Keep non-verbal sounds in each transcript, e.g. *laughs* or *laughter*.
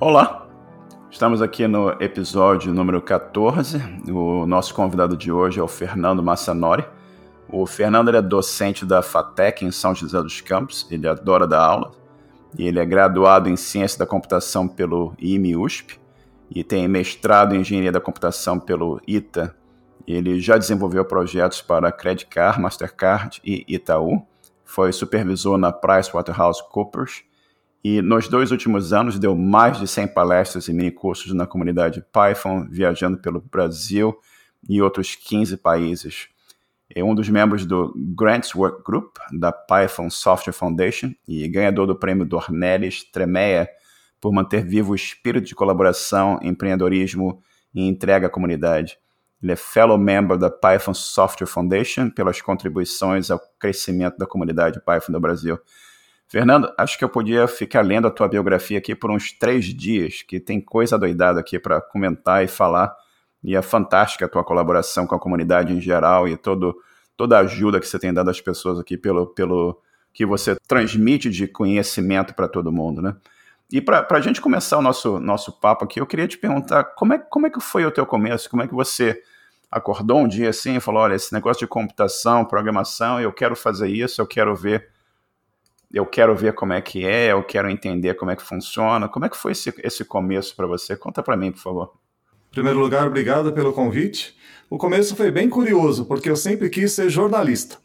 Olá, estamos aqui no episódio número 14. O nosso convidado de hoje é o Fernando Massanori. O Fernando é docente da FATEC em São José dos Campos, ele adora dar aula. Ele é graduado em Ciência da Computação pelo IME-USP e tem mestrado em Engenharia da Computação pelo ITA. Ele já desenvolveu projetos para Credit Card, Mastercard e Itaú. Foi supervisor na PricewaterhouseCoopers e nos dois últimos anos deu mais de 100 palestras e minicursos na comunidade Python, viajando pelo Brasil e outros 15 países. É um dos membros do Grants Work Group, da Python Software Foundation, e ganhador do prêmio Dornelles Tremeia por manter vivo o espírito de colaboração, empreendedorismo e entrega à comunidade. Ele é fellow member da Python Software Foundation pelas contribuições ao crescimento da comunidade Python do Brasil. Fernando, acho que eu podia ficar lendo a tua biografia aqui por uns três dias, que tem coisa doidada aqui para comentar e falar. E é fantástica a tua colaboração com a comunidade em geral e todo, toda a ajuda que você tem dado às pessoas aqui pelo, pelo que você transmite de conhecimento para todo mundo, né? E para a gente começar o nosso, nosso papo aqui, eu queria te perguntar como é, como é que foi o teu começo? Como é que você acordou um dia assim e falou, olha, esse negócio de computação, programação, eu quero fazer isso, eu quero ver eu quero ver como é que é, eu quero entender como é que funciona. Como é que foi esse, esse começo para você? Conta para mim, por favor. Em primeiro lugar, obrigado pelo convite. O começo foi bem curioso, porque eu sempre quis ser jornalista.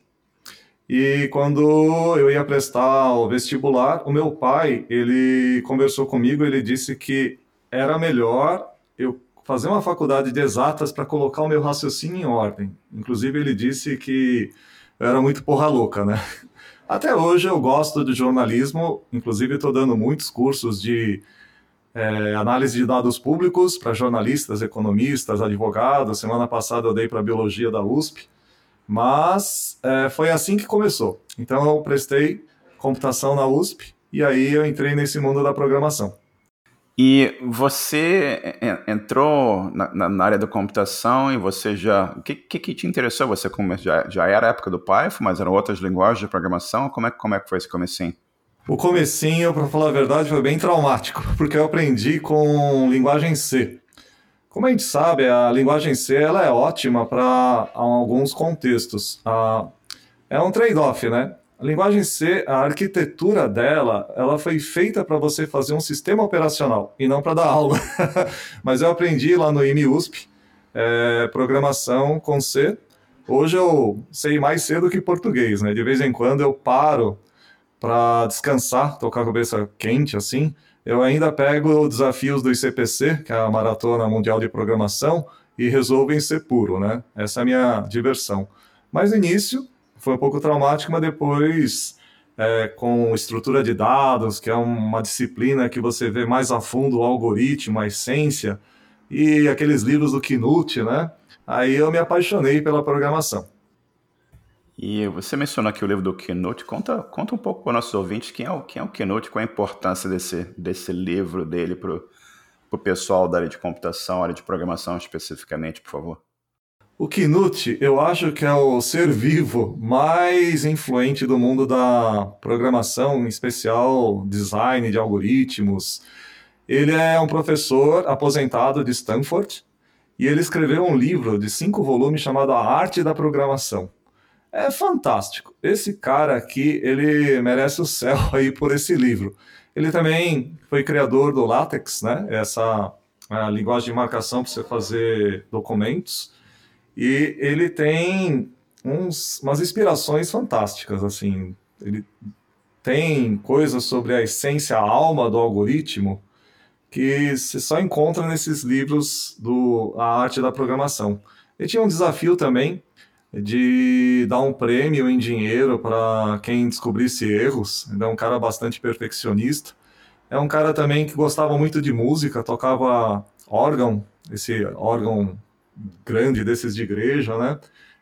E quando eu ia prestar o vestibular, o meu pai, ele conversou comigo, ele disse que era melhor eu fazer uma faculdade de exatas para colocar o meu raciocínio em ordem. Inclusive, ele disse que eu era muito porra louca, né? Até hoje eu gosto de jornalismo, inclusive estou dando muitos cursos de é, análise de dados públicos para jornalistas, economistas, advogados. Semana passada eu dei para biologia da USP, mas é, foi assim que começou. Então eu prestei computação na USP e aí eu entrei nesse mundo da programação. E você entrou na, na, área da computação e você já. O que, que, que, te interessou? Você já, já era a época do Python, mas eram outras linguagens de programação? Como é, como é que foi esse comecinho? O comecinho, para falar a verdade, foi bem traumático, *laughs* porque eu aprendi com linguagem C. Como a gente sabe, a linguagem C ela é ótima para alguns contextos. Ah, é um trade-off, né? A linguagem C, a arquitetura dela, ela foi feita para você fazer um sistema operacional e não para dar aula. *laughs* Mas eu aprendi lá no IMUSP é, programação com C. Hoje eu sei mais C do que português, né? De vez em quando eu paro para descansar, tocar a cabeça quente assim. Eu ainda pego desafios do ICPC, que é a Maratona Mundial de Programação, e resolvo em C puro, né? Essa é a minha diversão. Mas no início foi um pouco traumático, mas depois, é, com estrutura de dados, que é uma disciplina que você vê mais a fundo o algoritmo, a essência, e aqueles livros do Knut, né? Aí eu me apaixonei pela programação. E você mencionou aqui o livro do Knut. Conta, conta um pouco para os nossos ouvintes quem é o, quem é o Knut, qual a importância desse, desse livro dele para o pessoal da área de computação, área de programação especificamente, por favor. O Knut, eu acho que é o ser vivo mais influente do mundo da programação, em especial design de algoritmos. Ele é um professor aposentado de Stanford e ele escreveu um livro de cinco volumes chamado A Arte da Programação. É fantástico. Esse cara aqui, ele merece o céu *laughs* aí por esse livro. Ele também foi criador do LaTeX, né? Essa linguagem de marcação para você fazer documentos. E ele tem uns, umas inspirações fantásticas, assim. Ele tem coisas sobre a essência, a alma do algoritmo, que você só encontra nesses livros do A Arte da Programação. Ele tinha um desafio também de dar um prêmio em dinheiro para quem descobrisse erros. Ele é um cara bastante perfeccionista. É um cara também que gostava muito de música, tocava órgão, esse órgão grande desses de igreja, né?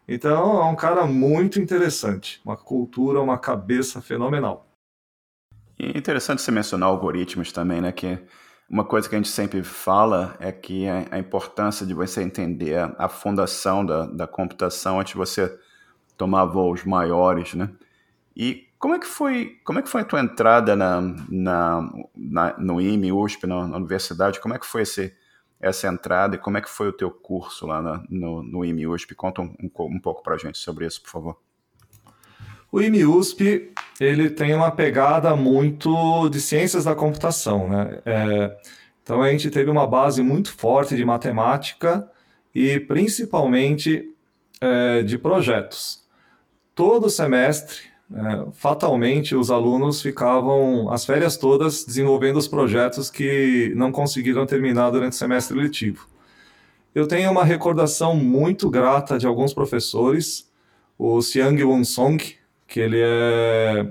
Então é um cara muito interessante, uma cultura, uma cabeça fenomenal. E é interessante você mencionar algoritmos também, né? Que uma coisa que a gente sempre fala é que a, importância de você entender a fundação da, da computação antes de você tomar voos maiores, né? E Como é que foi, como é que foi a tua entrada na, na, na no IME, USP, na, na, universidade? Como é que foi esse, essa entrada e como é que foi o teu curso lá na, no, no IME, USP? Conta um, um, um pouco para a gente sobre isso, por favor. O IME USP ele tem uma pegada muito de ciências da computação, né? É, então a gente teve uma base muito forte de matemática e principalmente é, de projetos. Todo semestre, é, fatalmente, os alunos ficavam as férias todas desenvolvendo os projetos que não conseguiram terminar durante o semestre letivo. Eu tenho uma recordação muito grata de alguns professores, o Siang Won Song, que ele é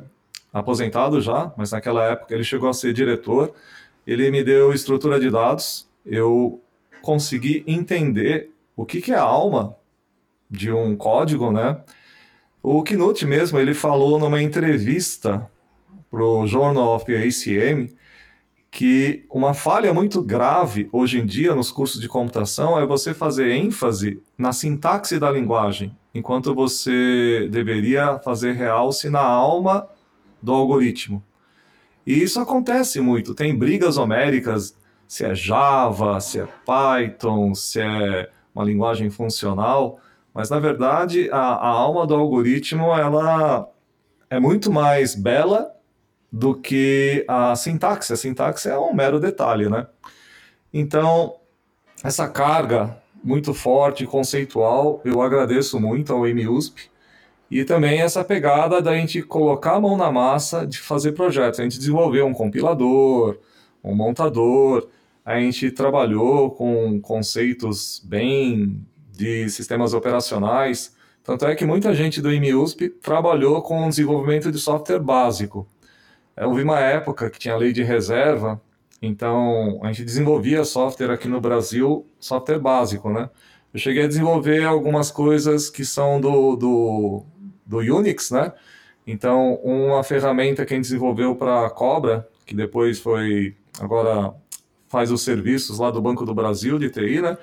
aposentado já, mas naquela época ele chegou a ser diretor. Ele me deu estrutura de dados, eu consegui entender o que, que é a alma de um código, né? O Knut mesmo, ele falou numa entrevista para o Journal of ACM que uma falha muito grave hoje em dia nos cursos de computação é você fazer ênfase na sintaxe da linguagem, enquanto você deveria fazer realce na alma do algoritmo. E isso acontece muito. Tem brigas homéricas se é Java, se é Python, se é uma linguagem funcional, mas na verdade a, a alma do algoritmo ela é muito mais bela do que a sintaxe. A sintaxe é um mero detalhe, né? Então, essa carga muito forte, conceitual, eu agradeço muito ao MUSP. E também essa pegada da gente colocar a mão na massa de fazer projetos. A gente desenvolveu um compilador, um montador, a gente trabalhou com conceitos bem de sistemas operacionais. Tanto é que muita gente do IMUSP trabalhou com o desenvolvimento de software básico. Houve uma época que tinha lei de reserva, então a gente desenvolvia software aqui no Brasil, software básico, né? Eu cheguei a desenvolver algumas coisas que são do, do, do Unix, né? Então, uma ferramenta que a gente desenvolveu para a Cobra, que depois foi, agora faz os serviços lá do Banco do Brasil de TI, né?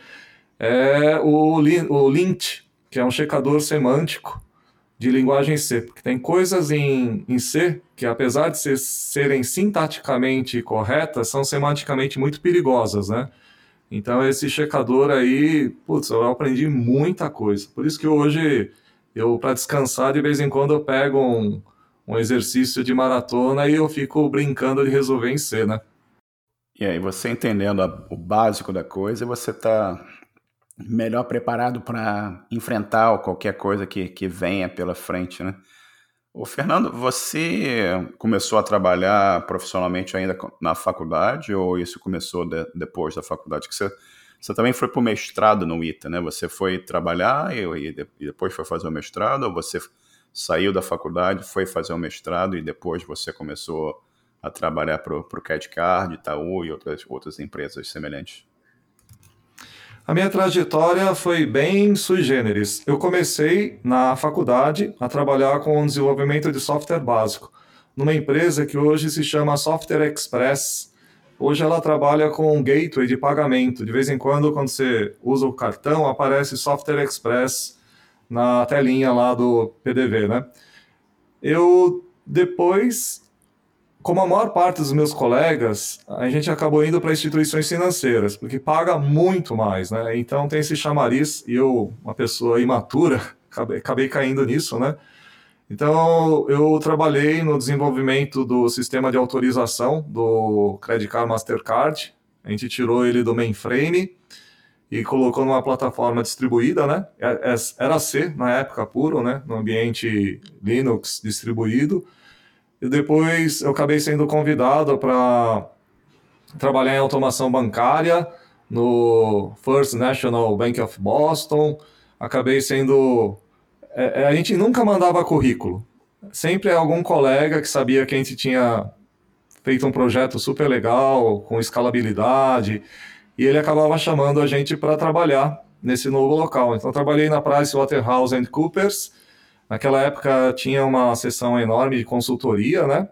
É o, o Lint, que é um checador semântico de linguagem C, porque tem coisas em, em C que, apesar de ser, serem sintaticamente corretas, são semanticamente muito perigosas, né? Então, esse checador aí, putz, eu aprendi muita coisa. Por isso que hoje, eu, para descansar, de vez em quando eu pego um, um exercício de maratona e eu fico brincando de resolver em C, né? E aí, você entendendo a, o básico da coisa, você está melhor preparado para enfrentar qualquer coisa que, que venha pela frente, né? O Fernando, você começou a trabalhar profissionalmente ainda na faculdade ou isso começou de, depois da faculdade? Que você, você também foi para o mestrado no ITA, né? Você foi trabalhar e, e, depois foi fazer o mestrado ou você saiu da faculdade, foi fazer o mestrado e depois você começou a trabalhar para o CAD Itaú e outras, outras empresas semelhantes? A minha trajetória foi bem sui generis. Eu comecei na faculdade a trabalhar com desenvolvimento de software básico, numa empresa que hoje se chama Software Express. Hoje ela trabalha com gateway de pagamento. De vez em quando, quando você usa o cartão, aparece Software Express na telinha lá do PDV, né? Eu depois como a maior parte dos meus colegas, a gente acabou indo para instituições financeiras, porque paga muito mais, né? Então tem esse chamariz, e eu, uma pessoa imatura, *laughs* acabei, acabei caindo nisso, né? Então eu trabalhei no desenvolvimento do sistema de autorização do Credit Card Mastercard. A gente tirou ele do mainframe e colocou numa plataforma distribuída, né? É, é, era C na época puro, né? No ambiente Linux distribuído. E depois eu acabei sendo convidado para trabalhar em automação bancária no First National Bank of Boston. Acabei sendo. É, é, a gente nunca mandava currículo. Sempre algum colega que sabia que a gente tinha feito um projeto super legal, com escalabilidade, e ele acabava chamando a gente para trabalhar nesse novo local. Então, trabalhei na PricewaterhouseCoopers Naquela época tinha uma sessão enorme de consultoria, né?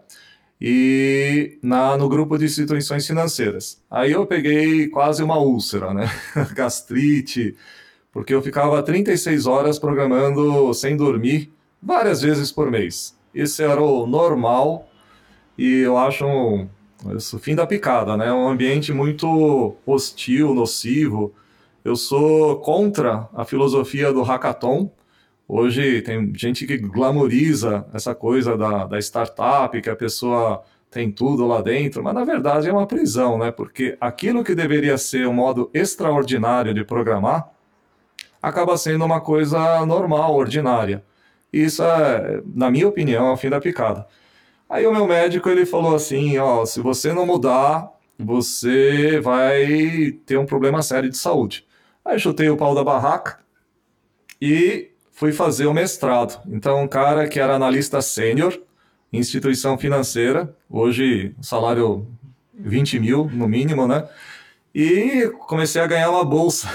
E na, no grupo de instituições financeiras. Aí eu peguei quase uma úlcera, né? *laughs* Gastrite, porque eu ficava 36 horas programando sem dormir várias vezes por mês. Isso era o normal e eu acho um, isso, fim da picada, né? Um ambiente muito hostil, nocivo. Eu sou contra a filosofia do hackathon. Hoje tem gente que glamoriza essa coisa da, da startup, que a pessoa tem tudo lá dentro, mas na verdade é uma prisão, né? Porque aquilo que deveria ser um modo extraordinário de programar acaba sendo uma coisa normal, ordinária. Isso é, na minha opinião, é o fim da picada. Aí o meu médico ele falou assim, ó, se você não mudar, você vai ter um problema sério de saúde. Aí eu chutei o pau da barraca e fui fazer o mestrado. Então, um cara que era analista sênior, instituição financeira, hoje salário 20 mil no mínimo, né? E comecei a ganhar uma bolsa.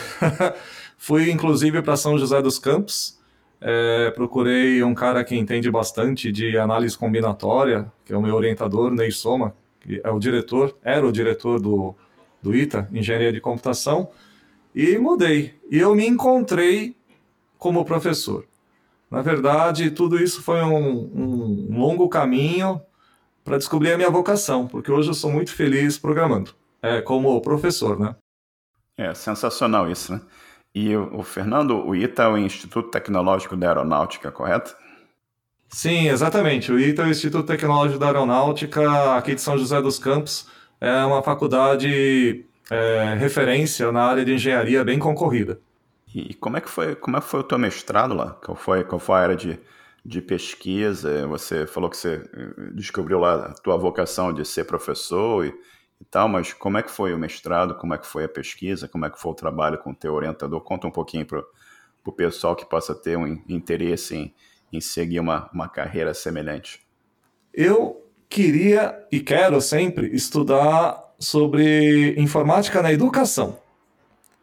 *laughs* Fui inclusive para São José dos Campos, é, procurei um cara que entende bastante de análise combinatória, que é o meu orientador, Ney Soma, que é o diretor, era o diretor do, do ITA, Engenharia de Computação, e mudei. E eu me encontrei como professor. Na verdade, tudo isso foi um, um longo caminho para descobrir a minha vocação, porque hoje eu sou muito feliz programando, é, como professor, né? É sensacional isso, né? E o, o Fernando, o ITA é o Instituto Tecnológico da Aeronáutica, correto? Sim, exatamente. O ITA é o Instituto Tecnológico da Aeronáutica, aqui de São José dos Campos. É uma faculdade é, referência na área de engenharia bem concorrida. E como é que foi, como é que foi o teu mestrado lá? Qual foi, qual foi a área de, de pesquisa? Você falou que você eh, descobriu lá a tua vocação de ser professor e, e tal, mas como é que foi o mestrado? Como é que foi a pesquisa? Como é que foi o trabalho com o teu orientador? Conta um pouquinho para o pessoal que possa ter um interesse em, em seguir uma, uma carreira semelhante. Eu queria e quero sempre estudar sobre informática na educação.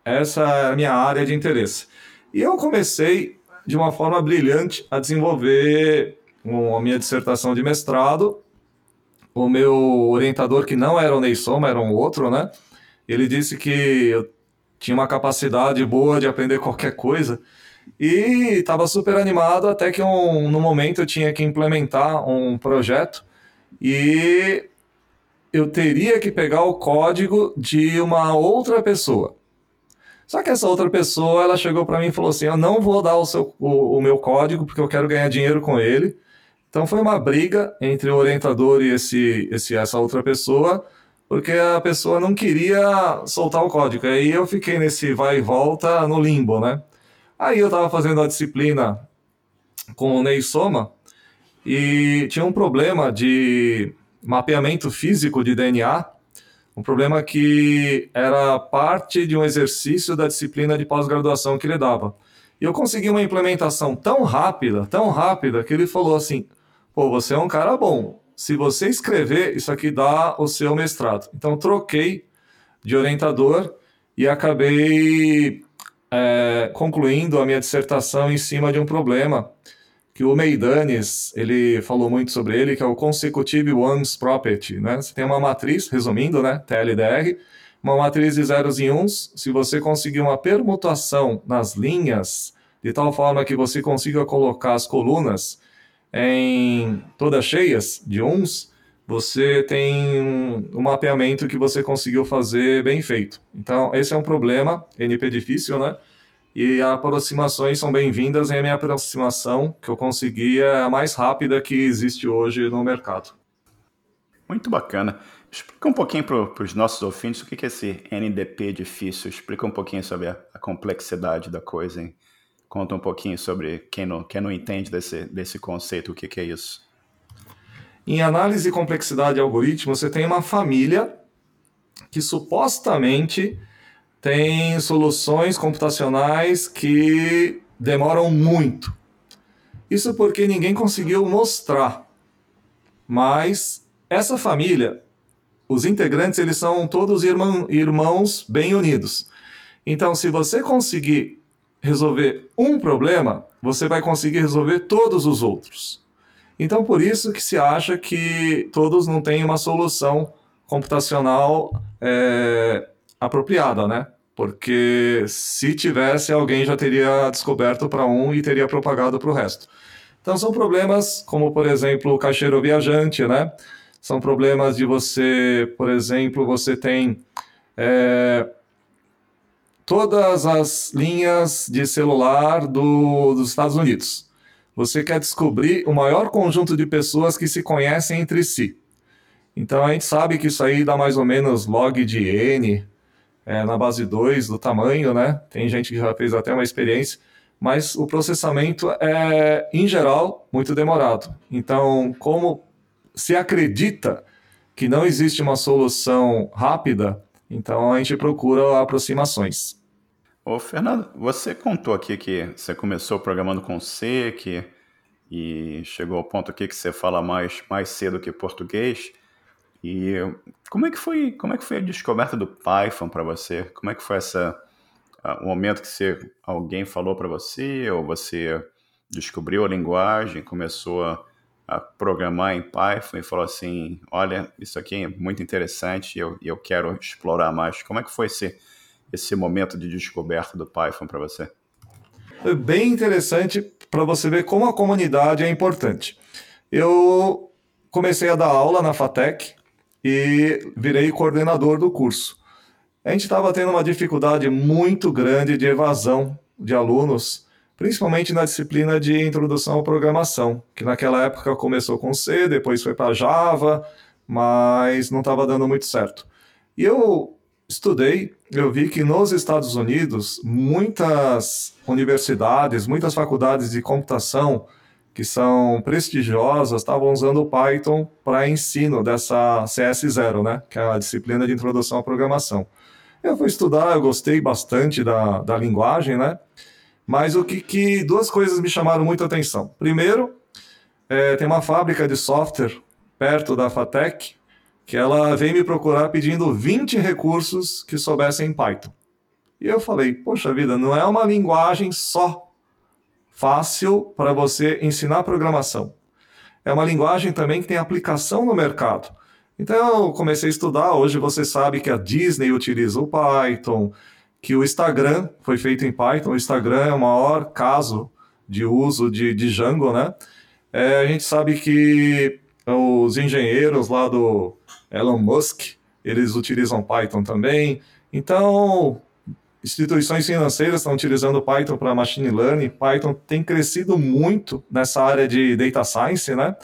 Essa é a minha área de interesse. E eu comecei de uma forma brilhante a desenvolver a minha dissertação de mestrado. O meu orientador, que não era o Ney era um outro, né? Ele disse que eu tinha uma capacidade boa de aprender qualquer coisa e estava super animado até que um, no momento eu tinha que implementar um projeto e eu teria que pegar o código de uma outra pessoa. Só que essa outra pessoa, ela chegou para mim e falou assim: Eu não vou dar o, seu, o, o meu código porque eu quero ganhar dinheiro com ele. Então foi uma briga entre o orientador e esse, esse, essa outra pessoa, porque a pessoa não queria soltar o código. Aí eu fiquei nesse vai e volta no limbo, né? Aí eu estava fazendo a disciplina com o Ney Soma e tinha um problema de mapeamento físico de DNA um problema que era parte de um exercício da disciplina de pós-graduação que ele dava. E eu consegui uma implementação tão rápida, tão rápida, que ele falou assim: pô, você é um cara bom. Se você escrever, isso aqui dá o seu mestrado. Então, troquei de orientador e acabei é, concluindo a minha dissertação em cima de um problema que o Meidanes, ele falou muito sobre ele, que é o Consecutive Ones Property, né? Você tem uma matriz, resumindo, né, TLDR, uma matriz de zeros e uns, se você conseguir uma permutação nas linhas, de tal forma que você consiga colocar as colunas em todas cheias de uns, você tem um mapeamento que você conseguiu fazer bem feito. Então, esse é um problema, NP difícil, né? E aproximações são bem-vindas e a minha aproximação que eu consegui é a mais rápida que existe hoje no mercado. Muito bacana. Explica um pouquinho para os nossos ouvintes o que é esse NDP difícil. Explica um pouquinho sobre a, a complexidade da coisa. Hein? Conta um pouquinho sobre quem não, quem não entende desse, desse conceito, o que, que é isso. Em análise e complexidade de algoritmo, você tem uma família que supostamente tem soluções computacionais que demoram muito. Isso porque ninguém conseguiu mostrar. Mas essa família, os integrantes, eles são todos irmão, irmãos bem unidos. Então, se você conseguir resolver um problema, você vai conseguir resolver todos os outros. Então, por isso que se acha que todos não têm uma solução computacional é, apropriada, né? Porque se tivesse, alguém já teria descoberto para um e teria propagado para o resto. Então são problemas como, por exemplo, o caixeiro viajante, né? São problemas de você, por exemplo, você tem é, todas as linhas de celular do, dos Estados Unidos. Você quer descobrir o maior conjunto de pessoas que se conhecem entre si. Então a gente sabe que isso aí dá mais ou menos log de N é, na base 2 do tamanho, né? Tem gente que já fez até uma experiência mas o processamento é, em geral, muito demorado. Então, como se acredita que não existe uma solução rápida, então a gente procura aproximações. Ô, Fernando, você contou aqui que você começou programando com C, que, e chegou ao ponto aqui que você fala mais, mais cedo que português. E como é que foi, como é que foi a descoberta do Python para você? Como é que foi essa o momento que você, alguém falou para você, ou você descobriu a linguagem, começou a, a, programar em Python e falou assim: olha, isso aqui é muito interessante e eu, eu quero explorar mais. Como é que foi esse, esse momento de descoberta do Python para você? Foi bem interessante para você ver como a comunidade é importante. Eu comecei a dar aula na FATEC e virei coordenador do curso a gente estava tendo uma dificuldade muito grande de evasão de alunos, principalmente na disciplina de introdução à programação, que naquela época começou com C, depois foi para Java, mas não estava dando muito certo. E eu estudei, eu vi que nos Estados Unidos, muitas universidades, muitas faculdades de computação que são prestigiosas estavam usando o Python para ensino dessa CS0, né, que é a disciplina de introdução à programação. Eu fui estudar, eu gostei bastante da, da linguagem, né? Mas o que, que duas coisas me chamaram muita atenção. Primeiro, é, tem uma fábrica de software perto da Fatec que ela veio me procurar pedindo 20 recursos que soubessem Python. E eu falei, poxa vida, não é uma linguagem só fácil para você ensinar programação. É uma linguagem também que tem aplicação no mercado. Então eu comecei a estudar. Hoje você sabe que a Disney utiliza o Python, que o Instagram foi feito em Python. O Instagram é o maior caso de uso de, de Django, né? É, a gente sabe que os engenheiros lá do Elon Musk, eles utilizam Python também. Então, instituições financeiras estão utilizando Python para machine learning. Python tem crescido muito nessa área de data science, né?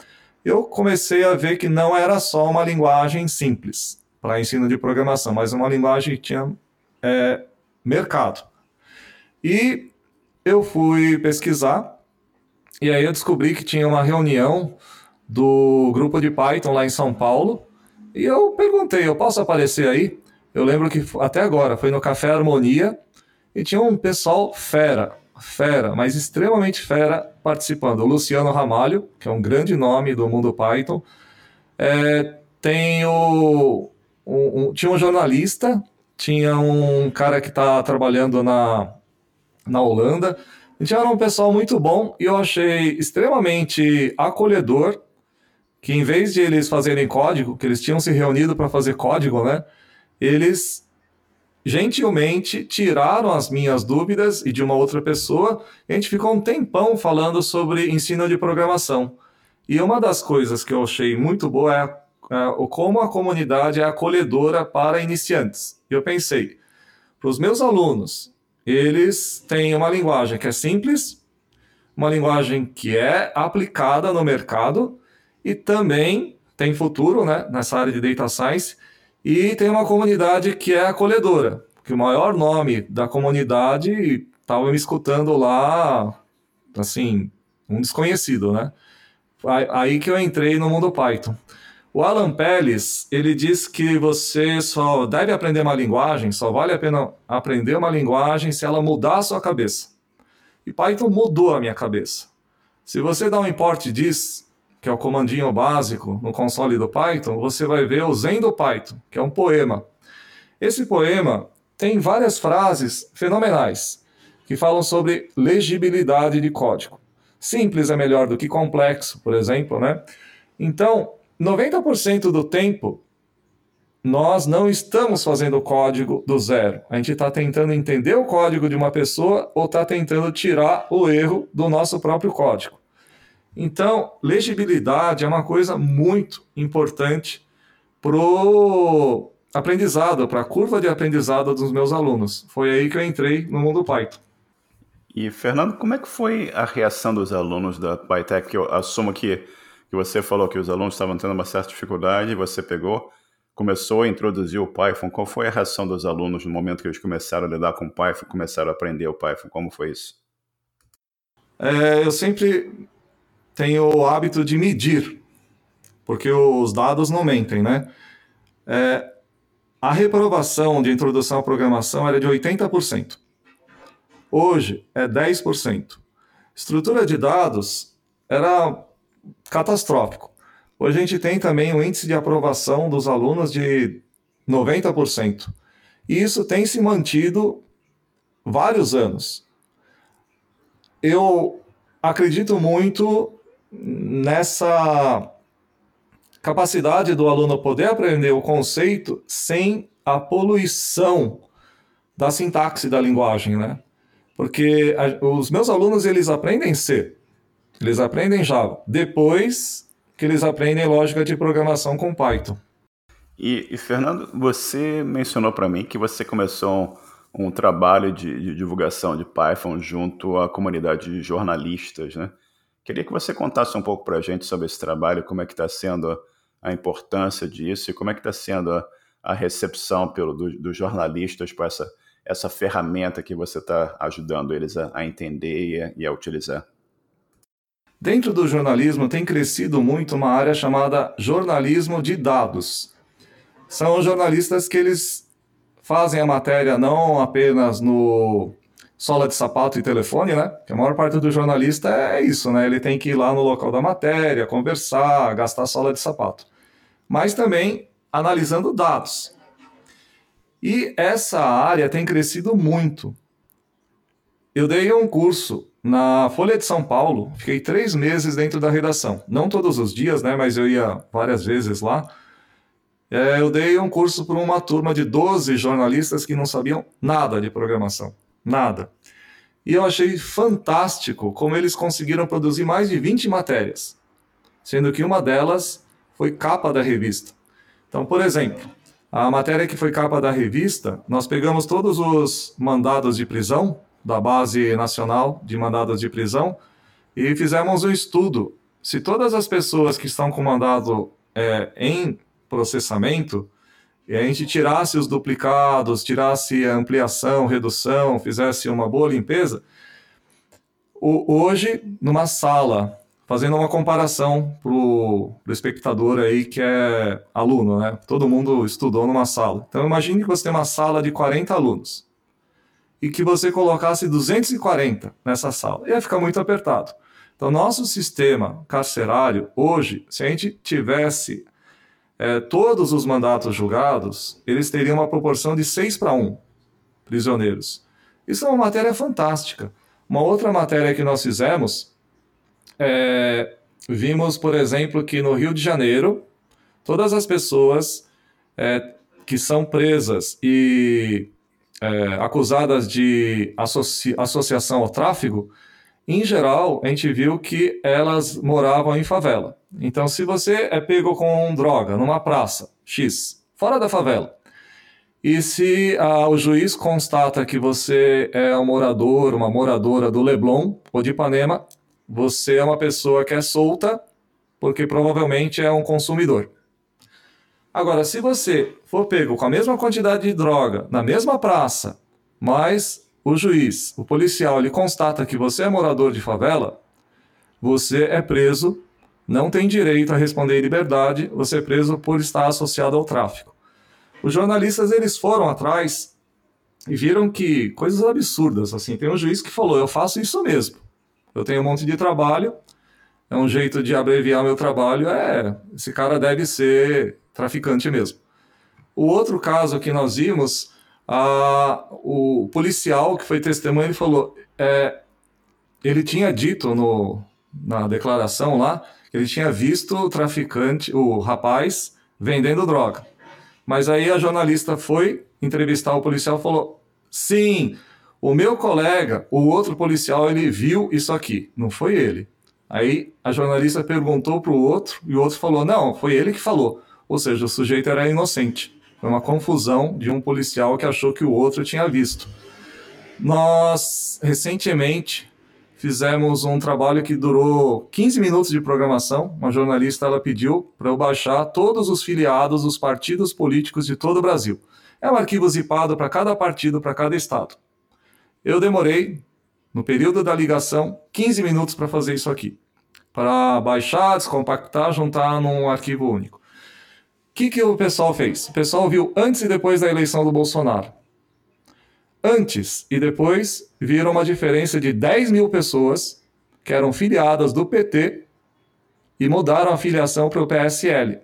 eu comecei a ver que não era só uma linguagem simples para ensino de programação, mas uma linguagem que tinha é, mercado. E eu fui pesquisar, e aí eu descobri que tinha uma reunião do grupo de Python lá em São Paulo, e eu perguntei, eu posso aparecer aí? Eu lembro que até agora foi no Café Harmonia, e tinha um pessoal fera, fera, mas extremamente fera participando. O Luciano Ramalho, que é um grande nome do mundo Python. É, tem o, um, um, tinha um jornalista, tinha um cara que está trabalhando na, na Holanda. Tinha um pessoal muito bom e eu achei extremamente acolhedor que em vez de eles fazerem código, que eles tinham se reunido para fazer código, né? Eles gentilmente tiraram as minhas dúvidas e de uma outra pessoa, a gente ficou um tempão falando sobre ensino de programação. E uma das coisas que eu achei muito boa é, é como a comunidade é acolhedora para iniciantes. Eu pensei, para os meus alunos, eles têm uma linguagem que é simples, uma linguagem que é aplicada no mercado e também tem futuro né, nessa área de data science e tem uma comunidade que é acolhedora, que o maior nome da comunidade estava me escutando lá, assim, um desconhecido, né? Aí que eu entrei no mundo Python. O Alan Pelles, ele diz que você só deve aprender uma linguagem, só vale a pena aprender uma linguagem se ela mudar a sua cabeça. E Python mudou a minha cabeça. Se você dá um import diz, que é o comandinho básico no console do Python, você vai ver o Zen do Python, que é um poema. Esse poema tem várias frases fenomenais que falam sobre legibilidade de código. Simples é melhor do que complexo, por exemplo, né? Então, 90% do tempo nós não estamos fazendo código do zero. A gente está tentando entender o código de uma pessoa ou está tentando tirar o erro do nosso próprio código. Então, legibilidade é uma coisa muito importante para o aprendizado, para a curva de aprendizado dos meus alunos. Foi aí que eu entrei no mundo Python. E, Fernando, como é que foi a reação dos alunos da PyTech? Eu assumo que, que você falou que os alunos estavam tendo uma certa dificuldade, você pegou, começou a introduzir o Python. Qual foi a reação dos alunos no momento que eles começaram a lidar com o Python, começaram a aprender o Python? Como foi isso? É, eu sempre tenho o hábito de medir, porque os dados não mentem, né? É, a reprovação de introdução à programação era de 80%. Hoje é 10%. Estrutura de dados era catastrófico. Hoje a gente tem também um índice de aprovação dos alunos de 90%. E isso tem se mantido vários anos. Eu acredito muito nessa capacidade do aluno poder aprender o conceito sem a poluição da sintaxe da linguagem, né? Porque a, os meus alunos, eles aprendem C, eles aprendem Java, depois que eles aprendem lógica de programação com Python. E, e Fernando, você mencionou para mim que você começou um, um trabalho de, de, divulgação de Python junto à comunidade de jornalistas, né? Queria que você contasse um pouco para a gente sobre esse trabalho, como é que está sendo a importância disso e como é que está sendo a, a recepção pelo, do, dos jornalistas para essa essa ferramenta que você está ajudando eles a, a entender e a, e a utilizar? Dentro do jornalismo tem crescido muito uma área chamada jornalismo de dados. São jornalistas que eles fazem a matéria não apenas no sola de sapato e telefone, né? Que a maior parte do jornalista é isso, né? Ele tem que ir lá no local da matéria, conversar, gastar sola de sapato. Mas também analisando dados. E essa área tem crescido muito. Eu dei um curso na Folha de São Paulo, fiquei três meses dentro da redação. Não todos os dias, né? Mas eu ia várias vezes lá. É, eu dei um curso para uma turma de 12 jornalistas que não sabiam nada de programação. Nada. E eu achei fantástico como eles conseguiram produzir mais de 20 matérias, sendo que uma delas foi capa da revista. Então, por exemplo, a matéria que foi capa da revista, nós pegamos todos os mandados de prisão da Base Nacional de Mandados de Prisão e fizemos um estudo. Se todas as pessoas que estão com mandado é, em processamento, e a gente tirasse os duplicados, tirasse a ampliação, redução, fizesse uma boa limpeza, hoje, numa sala fazendo uma comparação para o espectador aí que é aluno, né? Todo mundo estudou numa sala. Então imagine que você tem uma sala de 40 alunos e que você colocasse 240 nessa sala. Ia ficar muito apertado. Então, nosso sistema carcerário, hoje, se a gente tivesse é, todos os mandatos julgados, eles teriam uma proporção de 6 para 1 prisioneiros. Isso é uma matéria fantástica. Uma outra matéria que nós fizemos é, vimos, por exemplo, que no Rio de Janeiro, todas as pessoas é, que são presas e é, acusadas de associ associação ao tráfico, em geral, a gente viu que elas moravam em favela. Então, se você é pego com droga numa praça X, fora da favela, e se ah, o juiz constata que você é um morador, uma moradora do Leblon ou de Ipanema, você é uma pessoa que é solta, porque provavelmente é um consumidor. Agora, se você for pego com a mesma quantidade de droga na mesma praça, mas o juiz, o policial, ele constata que você é morador de favela, você é preso, não tem direito a responder em liberdade, você é preso por estar associado ao tráfico. Os jornalistas eles foram atrás e viram que coisas absurdas assim. Tem um juiz que falou: "Eu faço isso mesmo". Eu tenho um monte de trabalho, é um jeito de abreviar meu trabalho, é, esse cara deve ser traficante mesmo. O outro caso que nós vimos, a, o policial que foi testemunha, ele falou, é, ele tinha dito no, na declaração lá, ele tinha visto o traficante, o rapaz, vendendo droga. Mas aí a jornalista foi entrevistar o policial e falou, sim, o meu colega, o outro policial, ele viu isso aqui, não foi ele. Aí a jornalista perguntou para o outro e o outro falou: não, foi ele que falou. Ou seja, o sujeito era inocente. Foi uma confusão de um policial que achou que o outro tinha visto. Nós, recentemente, fizemos um trabalho que durou 15 minutos de programação. Uma jornalista ela pediu para eu baixar todos os filiados dos partidos políticos de todo o Brasil. É um arquivo zipado para cada partido, para cada estado. Eu demorei, no período da ligação, 15 minutos para fazer isso aqui. Para baixar, descompactar, juntar num arquivo único. O que, que o pessoal fez? O pessoal viu antes e depois da eleição do Bolsonaro. Antes e depois viram uma diferença de 10 mil pessoas que eram filiadas do PT e mudaram a filiação para o PSL.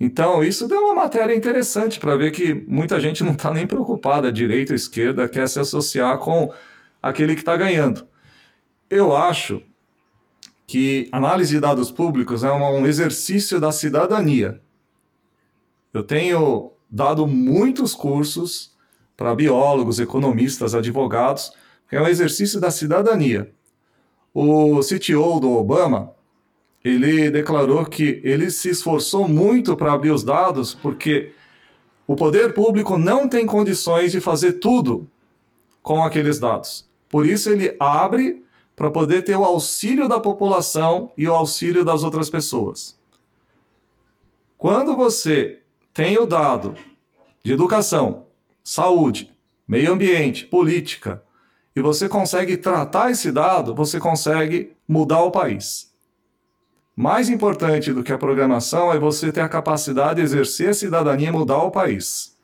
Então, isso deu uma matéria interessante para ver que muita gente não está nem preocupada, direita ou esquerda, quer se associar com aquele que está ganhando. Eu acho que análise de dados públicos é um exercício da cidadania. Eu tenho dado muitos cursos para biólogos, economistas, advogados, é um exercício da cidadania. O CTO do Obama, ele declarou que ele se esforçou muito para abrir os dados porque o poder público não tem condições de fazer tudo com aqueles dados. Por isso ele abre para poder ter o auxílio da população e o auxílio das outras pessoas. Quando você tem o dado de educação, saúde, meio ambiente, política, e você consegue tratar esse dado, você consegue mudar o país. Mais importante do que a programação é você ter a capacidade de exercer a cidadania e mudar o país.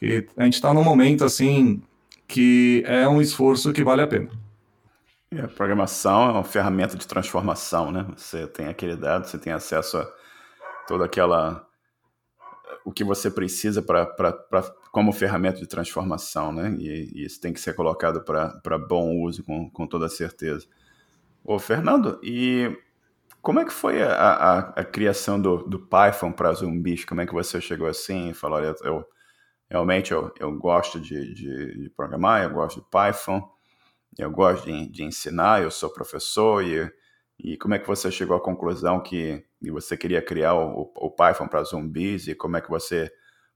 E a gente está num momento assim que é um esforço que vale a pena. a programação é uma ferramenta de transformação, né? Você tem aquele dado, você tem acesso a toda aquela o que você precisa para como ferramenta de transformação, né? E, e isso tem que ser colocado para bom uso, com, com toda certeza. Ô, Fernando, e como é que foi a, a, a criação do, do Python para zumbis? Como é que você chegou assim e falou, olha, eu, realmente eu, eu gosto de, de, de, programar, eu gosto de Python, eu gosto de, de ensinar, eu sou professor e, e como é que você chegou à conclusão que você queria criar o, o Python para zumbis e como é que você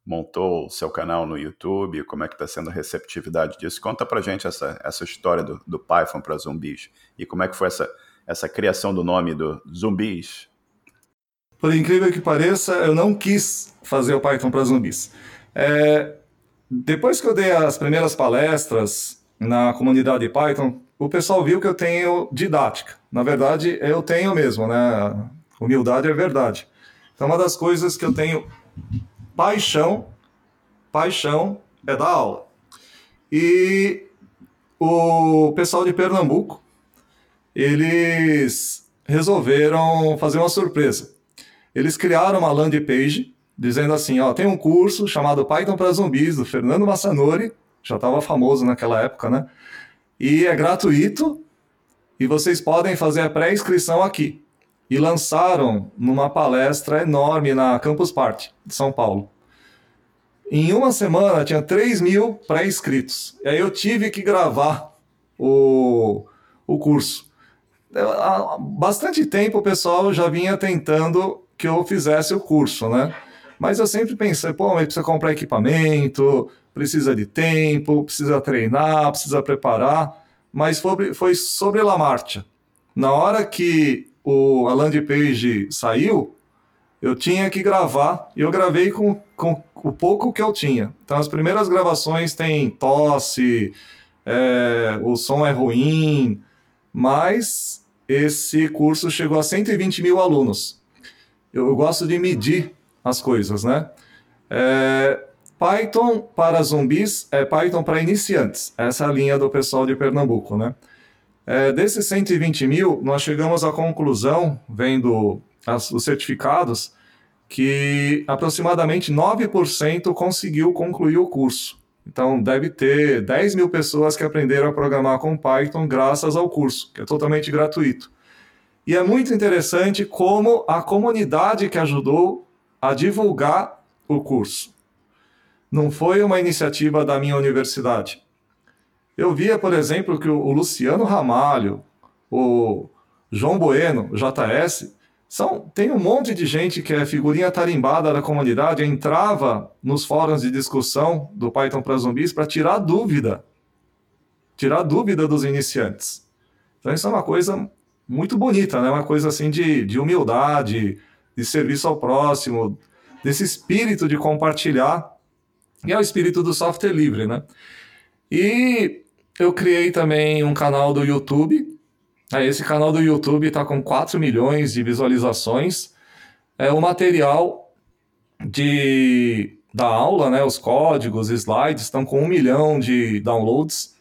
montou o seu canal no YouTube, como é que está sendo a receptividade disso. Conta para gente essa, essa história do, do Python para zumbis e como é que foi essa, essa criação do nome do zumbis. Por incrível que pareça, eu não quis fazer o Python para zumbis. É, depois que eu dei as primeiras palestras na comunidade Python, o pessoal viu que eu tenho didática. Na verdade, eu tenho mesmo, né? Humildade é verdade. Então, uma das coisas que eu tenho paixão, paixão é dar aula. E o pessoal de Pernambuco, eles resolveram fazer uma surpresa. Eles criaram uma landing page dizendo assim, ó, tem um curso chamado Python para zumbis do Fernando Massanori, já estava famoso naquela época, né? E é gratuito e vocês podem fazer a pré-inscrição aqui e lançaram numa palestra enorme na Campus Party de São Paulo. Em uma semana tinha 3 mil pré-inscritos. E aí eu tive que gravar o, o curso. Há bastante tempo o pessoal já vinha tentando que eu fizesse o curso, né? Mas eu sempre pensei, pô, mas precisa comprar equipamento, precisa de tempo, precisa treinar, precisa preparar. Mas foi, foi sobre a marcha. Na hora que o, a landing page saiu, eu tinha que gravar e eu gravei com, com o pouco que eu tinha. Então, as primeiras gravações tem tosse, é, o som é ruim, mas esse curso chegou a 120 mil alunos. Eu, eu gosto de medir as coisas, né? É, Python para zumbis é Python para iniciantes. Essa é a linha do pessoal de Pernambuco, né? É, desses 120 mil, nós chegamos à conclusão, vendo as, os certificados, que aproximadamente 9% conseguiu concluir o curso. Então, deve ter 10 mil pessoas que aprenderam a programar com Python graças ao curso, que é totalmente gratuito. E é muito interessante como a comunidade que ajudou a divulgar o curso. Não foi uma iniciativa da minha universidade. Eu via, por exemplo, que o Luciano Ramalho, o João Bueno, JS, são, tem um monte de gente que é figurinha tarimbada da comunidade, entrava nos fóruns de discussão do Python para zumbis para tirar dúvida. Tirar dúvida dos iniciantes. Então isso é uma coisa muito bonita, né? Uma coisa assim de, de humildade, de serviço ao próximo, desse espírito de compartilhar, e é o espírito do software livre, né? E eu criei também um canal do YouTube. Esse canal do YouTube está com 4 milhões de visualizações. É o material de, da aula, né? Os códigos, slides estão com um milhão de downloads.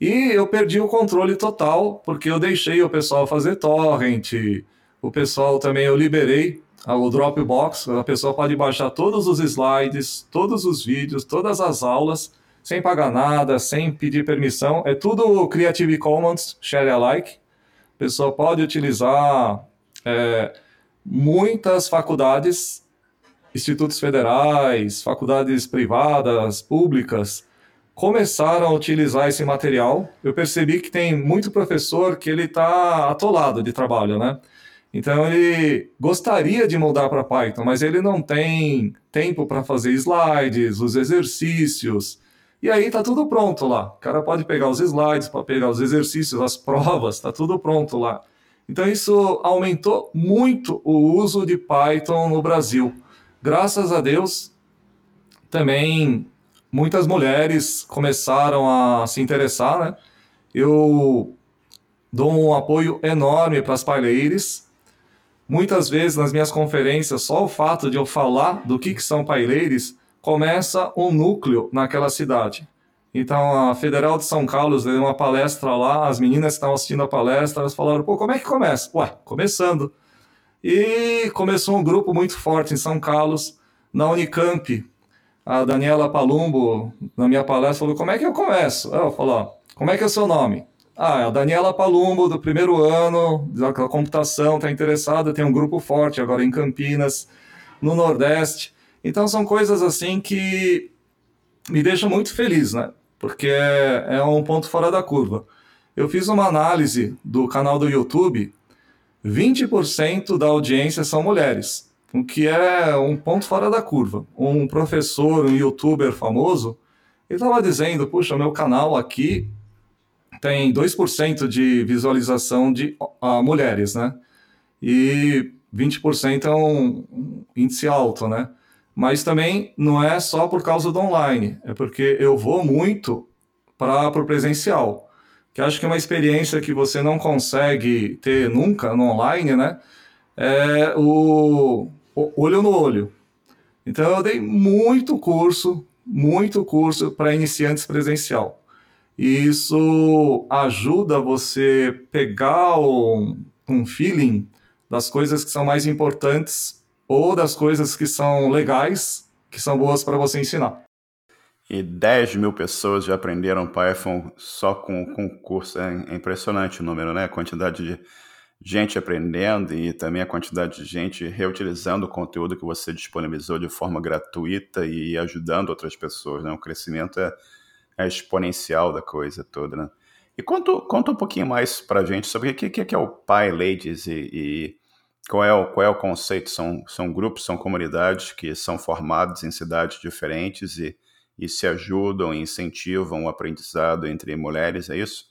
E eu perdi o controle total, porque eu deixei o pessoal fazer torrent, o pessoal também eu liberei o Dropbox, a pessoa pode baixar todos os slides, todos os vídeos, todas as aulas, sem pagar nada, sem pedir permissão. É tudo Creative Commons, share alike. A pessoa pode utilizar é, muitas faculdades, institutos federais, faculdades privadas, públicas, começaram a utilizar esse material. Eu percebi que tem muito professor que ele está atolado de trabalho, né? Então ele gostaria de mudar para Python, mas ele não tem tempo para fazer slides, os exercícios. E aí está tudo pronto lá. O cara pode pegar os slides, pode pegar os exercícios, as *laughs* provas, está tudo pronto lá. Então isso aumentou muito o uso de Python no Brasil. Graças a Deus, também muitas mulheres começaram a se interessar, né? Eu dou um apoio enorme para as PyLadies, Muitas vezes nas minhas conferências, só o fato de eu falar do que, que são paileires começa um núcleo naquela cidade. Então a Federal de São Carlos deu uma palestra lá, as meninas que estavam assistindo a palestra, elas falaram: pô, como é que começa? Ué, começando. E começou um grupo muito forte em São Carlos, na Unicamp. A Daniela Palumbo, na minha palestra, falou: como é que eu começo? Eu falou: como é que é o seu nome? Ah, a Daniela Palumbo, do primeiro ano, da computação, está interessada, tem um grupo forte agora em Campinas, no Nordeste. Então são coisas assim que me deixam muito feliz, né? Porque é, é um ponto fora da curva. Eu fiz uma análise do canal do YouTube, 20% da audiência são mulheres, o que é um ponto fora da curva. Um professor, um youtuber famoso, ele estava dizendo, puxa, meu canal aqui tem 2% de visualização de uh, mulheres, né? E 20% é um índice alto, né? Mas também não é só por causa do online, é porque eu vou muito para o presencial, que acho que é uma experiência que você não consegue ter nunca no online, né? É o, o olho no olho. Então eu dei muito curso, muito curso para iniciantes presencial. E isso ajuda você pegar um, um feeling das coisas que são mais importantes ou das coisas que são legais, que são boas para você ensinar. E 10 mil pessoas já aprenderam Python só com o curso. É impressionante o número, né? A quantidade de gente aprendendo e também a quantidade de gente reutilizando o conteúdo que você disponibilizou de forma gratuita e ajudando outras pessoas. Né? O crescimento é, é exponencial da coisa toda, né? E conta, conta um pouquinho mais pra gente sobre o que, que é o Pi Ladies e, e, qual, é o, qual é o conceito. São, são grupos, são comunidades que são formados em cidades diferentes e, e se ajudam e incentivam o aprendizado entre mulheres, é isso?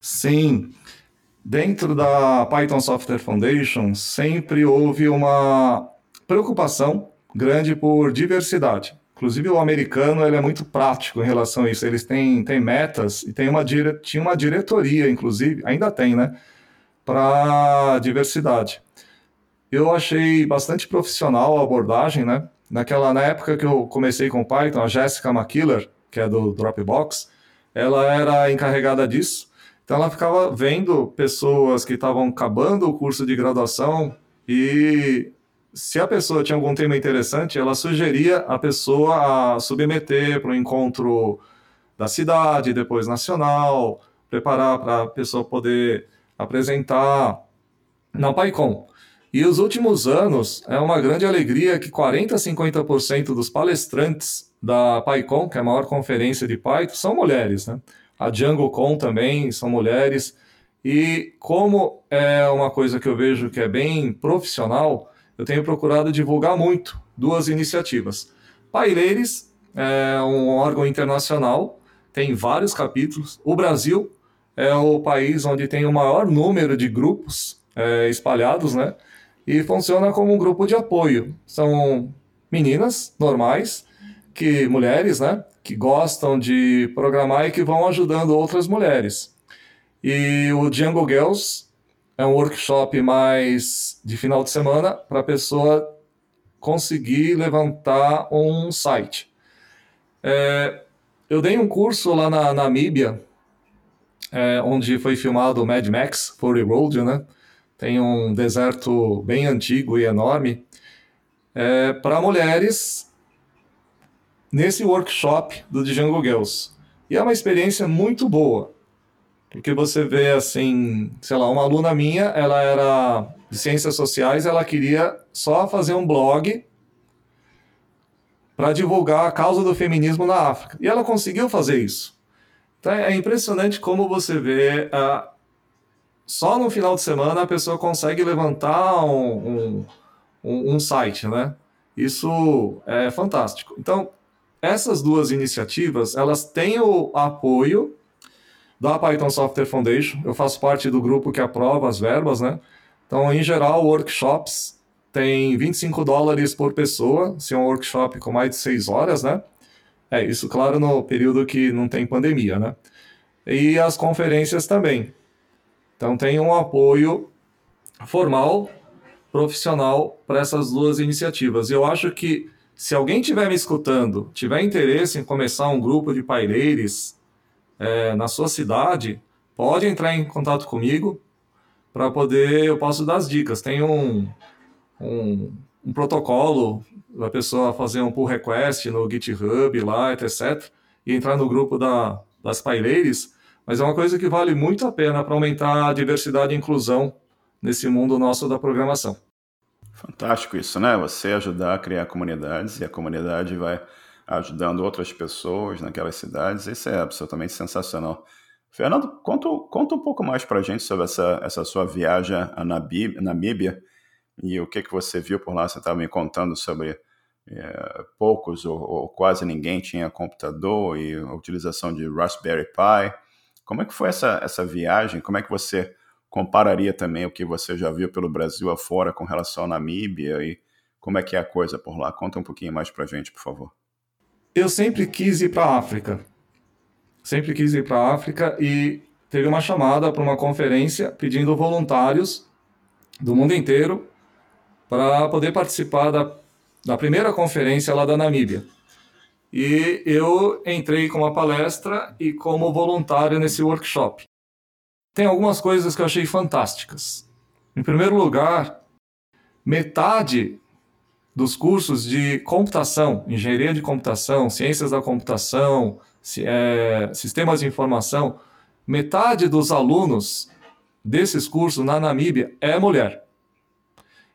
Sim. Dentro da Python Software Foundation, sempre houve uma preocupação grande por diversidade. Inclusive, o americano ele é muito prático em relação a isso. Eles têm, têm metas e tem uma dire... tinha uma diretoria, inclusive, ainda tem, né? Para diversidade. Eu achei bastante profissional a abordagem, né? Naquela, na época que eu comecei com Python, a Jessica McKiller, que é do Dropbox, ela era encarregada disso. Então, ela ficava vendo pessoas que estavam acabando o curso de graduação e se a pessoa tinha algum tema interessante, ela sugeria a pessoa a submeter para o encontro da cidade, depois nacional, preparar para a pessoa poder apresentar na PyCon. E os últimos anos é uma grande alegria que 40 a 50% dos palestrantes da PyCon, que é a maior conferência de Python, são mulheres. Né? A DjangoCon também são mulheres. E como é uma coisa que eu vejo que é bem profissional, eu tenho procurado divulgar muito duas iniciativas. Paileires é um órgão internacional, tem vários capítulos. O Brasil é o país onde tem o maior número de grupos é, espalhados, né? E funciona como um grupo de apoio. São meninas normais, que mulheres, né? Que gostam de programar e que vão ajudando outras mulheres. E o Django Girls é um workshop mais de final de semana para a pessoa conseguir levantar um site. É, eu dei um curso lá na Namíbia, é, onde foi filmado o Mad Max Fury Road, né? Tem um deserto bem antigo e enorme. É, para mulheres, nesse workshop do Django Girls. E é uma experiência muito boa. Porque você vê assim, sei lá, uma aluna minha, ela era de ciências sociais, ela queria só fazer um blog para divulgar a causa do feminismo na África. E ela conseguiu fazer isso. Então é impressionante como você vê, uh, só no final de semana a pessoa consegue levantar um, um, um site, né? Isso é fantástico. Então, essas duas iniciativas, elas têm o apoio da Python Software Foundation. Eu faço parte do grupo que aprova as verbas, né? Então, em geral, workshops tem 25 dólares por pessoa, se é um workshop com mais de 6 horas, né? É, isso, claro, no período que não tem pandemia, né? E as conferências também. Então, tem um apoio formal, profissional, para essas duas iniciativas. Eu acho que, se alguém estiver me escutando, tiver interesse em começar um grupo de paireiros é, na sua cidade, pode entrar em contato comigo para poder, eu posso dar as dicas. Tem um, um, um protocolo da pessoa fazer um pull request no GitHub lá, etc. E entrar no grupo da, das paileiras, mas é uma coisa que vale muito a pena para aumentar a diversidade e inclusão nesse mundo nosso da programação. Fantástico isso, né? Você ajudar a criar comunidades e a comunidade vai ajudando outras pessoas naquelas cidades. Isso é absolutamente sensacional. Fernando, conta, conta um pouco mais para a gente sobre essa, essa sua viagem à Namíbia e o que, que você viu por lá. Você estava me contando sobre é, poucos ou, ou, quase ninguém tinha computador e a utilização de Raspberry Pi. Como é que foi essa, essa viagem? Como é que você compararia também o que você já viu pelo Brasil afora com relação à Namíbia e como é que é a coisa por lá? Conta um pouquinho mais para a gente, por favor eu sempre quis ir para a África. Sempre quis ir para a África e teve uma chamada para uma conferência pedindo voluntários do mundo inteiro para poder participar da, da primeira conferência lá da Namíbia. E eu entrei com uma palestra e como voluntário nesse workshop. Tem algumas coisas que eu achei fantásticas. Em primeiro lugar, metade dos cursos de computação, engenharia de computação, ciências da computação, é, sistemas de informação, metade dos alunos desses cursos na Namíbia é mulher.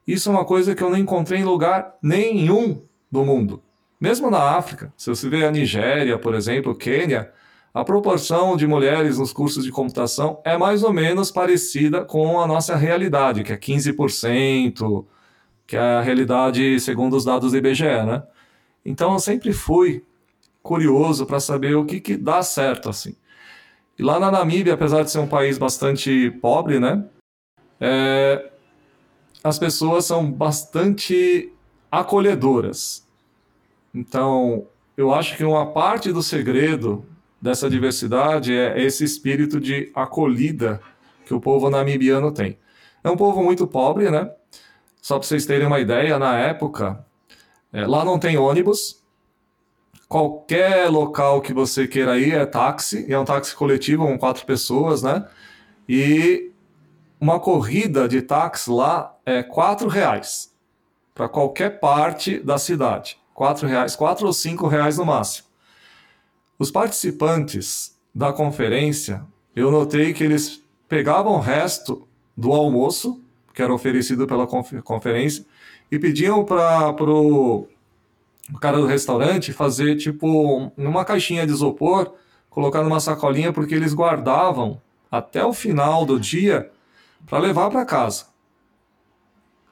Isso é uma coisa que eu não encontrei em lugar nenhum do mundo. Mesmo na África, se você vê a Nigéria, por exemplo, Quênia, a proporção de mulheres nos cursos de computação é mais ou menos parecida com a nossa realidade, que é 15%, que é a realidade segundo os dados do IBGE, né? Então eu sempre fui curioso para saber o que, que dá certo assim. E lá na Namíbia, apesar de ser um país bastante pobre, né? É, as pessoas são bastante acolhedoras. Então, eu acho que uma parte do segredo dessa diversidade é esse espírito de acolhida que o povo namibiano tem. É um povo muito pobre, né? Só para vocês terem uma ideia, na época, é, lá não tem ônibus. Qualquer local que você queira ir é táxi, e é um táxi coletivo com quatro pessoas, né? E uma corrida de táxi lá é quatro reais para qualquer parte da cidade. Quatro reais, quatro ou cinco reais no máximo. Os participantes da conferência, eu notei que eles pegavam o resto do almoço que era oferecido pela conferência, e pediam para o cara do restaurante fazer, tipo, numa caixinha de isopor, colocar numa sacolinha, porque eles guardavam até o final do dia para levar para casa.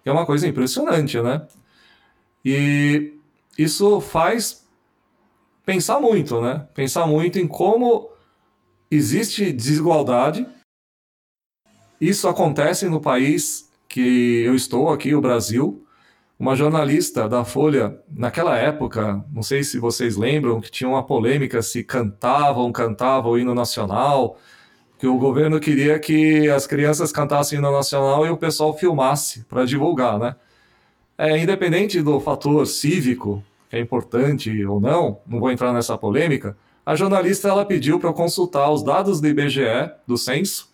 É uma coisa impressionante, né? E isso faz pensar muito, né? Pensar muito em como existe desigualdade. Isso acontece no país que eu estou aqui, o Brasil. Uma jornalista da Folha, naquela época, não sei se vocês lembram, que tinha uma polêmica se cantavam, cantavam o hino nacional, que o governo queria que as crianças cantassem o hino nacional e o pessoal filmasse para divulgar, né? É, independente do fator cívico, é importante ou não, não vou entrar nessa polêmica, a jornalista ela pediu para eu consultar os dados do IBGE, do censo,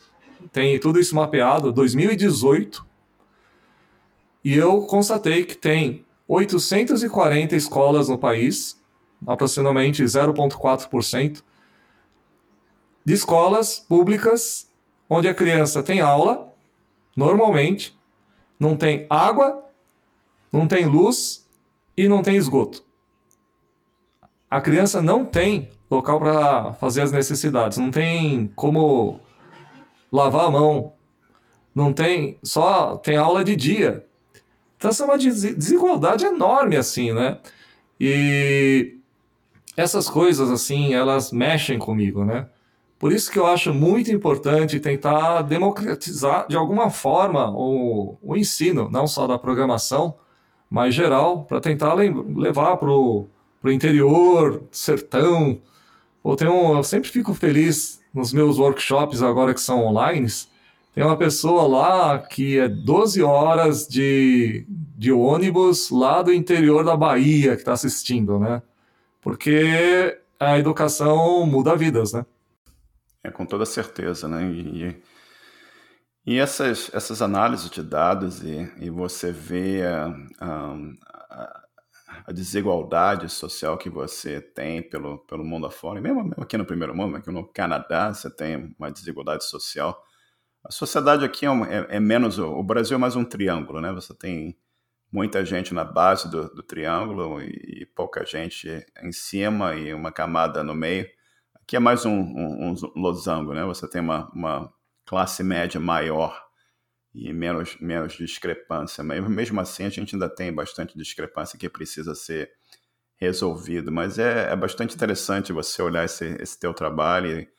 tem tudo isso mapeado, 2018, e eu constatei que tem 840 escolas no país, aproximadamente 0,4%, de escolas públicas onde a criança tem aula, normalmente, não tem água, não tem luz e não tem esgoto. A criança não tem local para fazer as necessidades, não tem como lavar a mão, não tem, só tem aula de dia. Então, essa é uma desigualdade enorme, assim, né? E essas coisas, assim, elas mexem comigo, né? Por isso que eu acho muito importante tentar democratizar de alguma forma o, o ensino, não só da programação, mas geral, para tentar levar para o interior, sertão. Ou tem um, eu sempre fico feliz nos meus workshops agora que são online, tem uma pessoa lá que é 12 horas de, de ônibus lá do interior da Bahia que está assistindo, né? Porque a educação muda vidas, né? É, com toda certeza, né? E, e essas, essas análises de dados e, e você vê a, a, a, desigualdade social que você tem pelo, pelo mundo afora, e mesmo, mesmo aqui no primeiro mundo, aqui no Canadá, você tem uma desigualdade social a sociedade aqui é, é, é menos. O Brasil é mais um triângulo, né? Você tem muita gente na base do, do triângulo e, e, pouca gente em cima e uma camada no meio. Aqui é mais um, um, um losango, né? Você tem uma, uma classe média maior e menos, menos discrepância. Mas mesmo assim, a gente ainda tem bastante discrepância que precisa ser resolvido. Mas é, é bastante interessante você olhar esse, esse teu trabalho e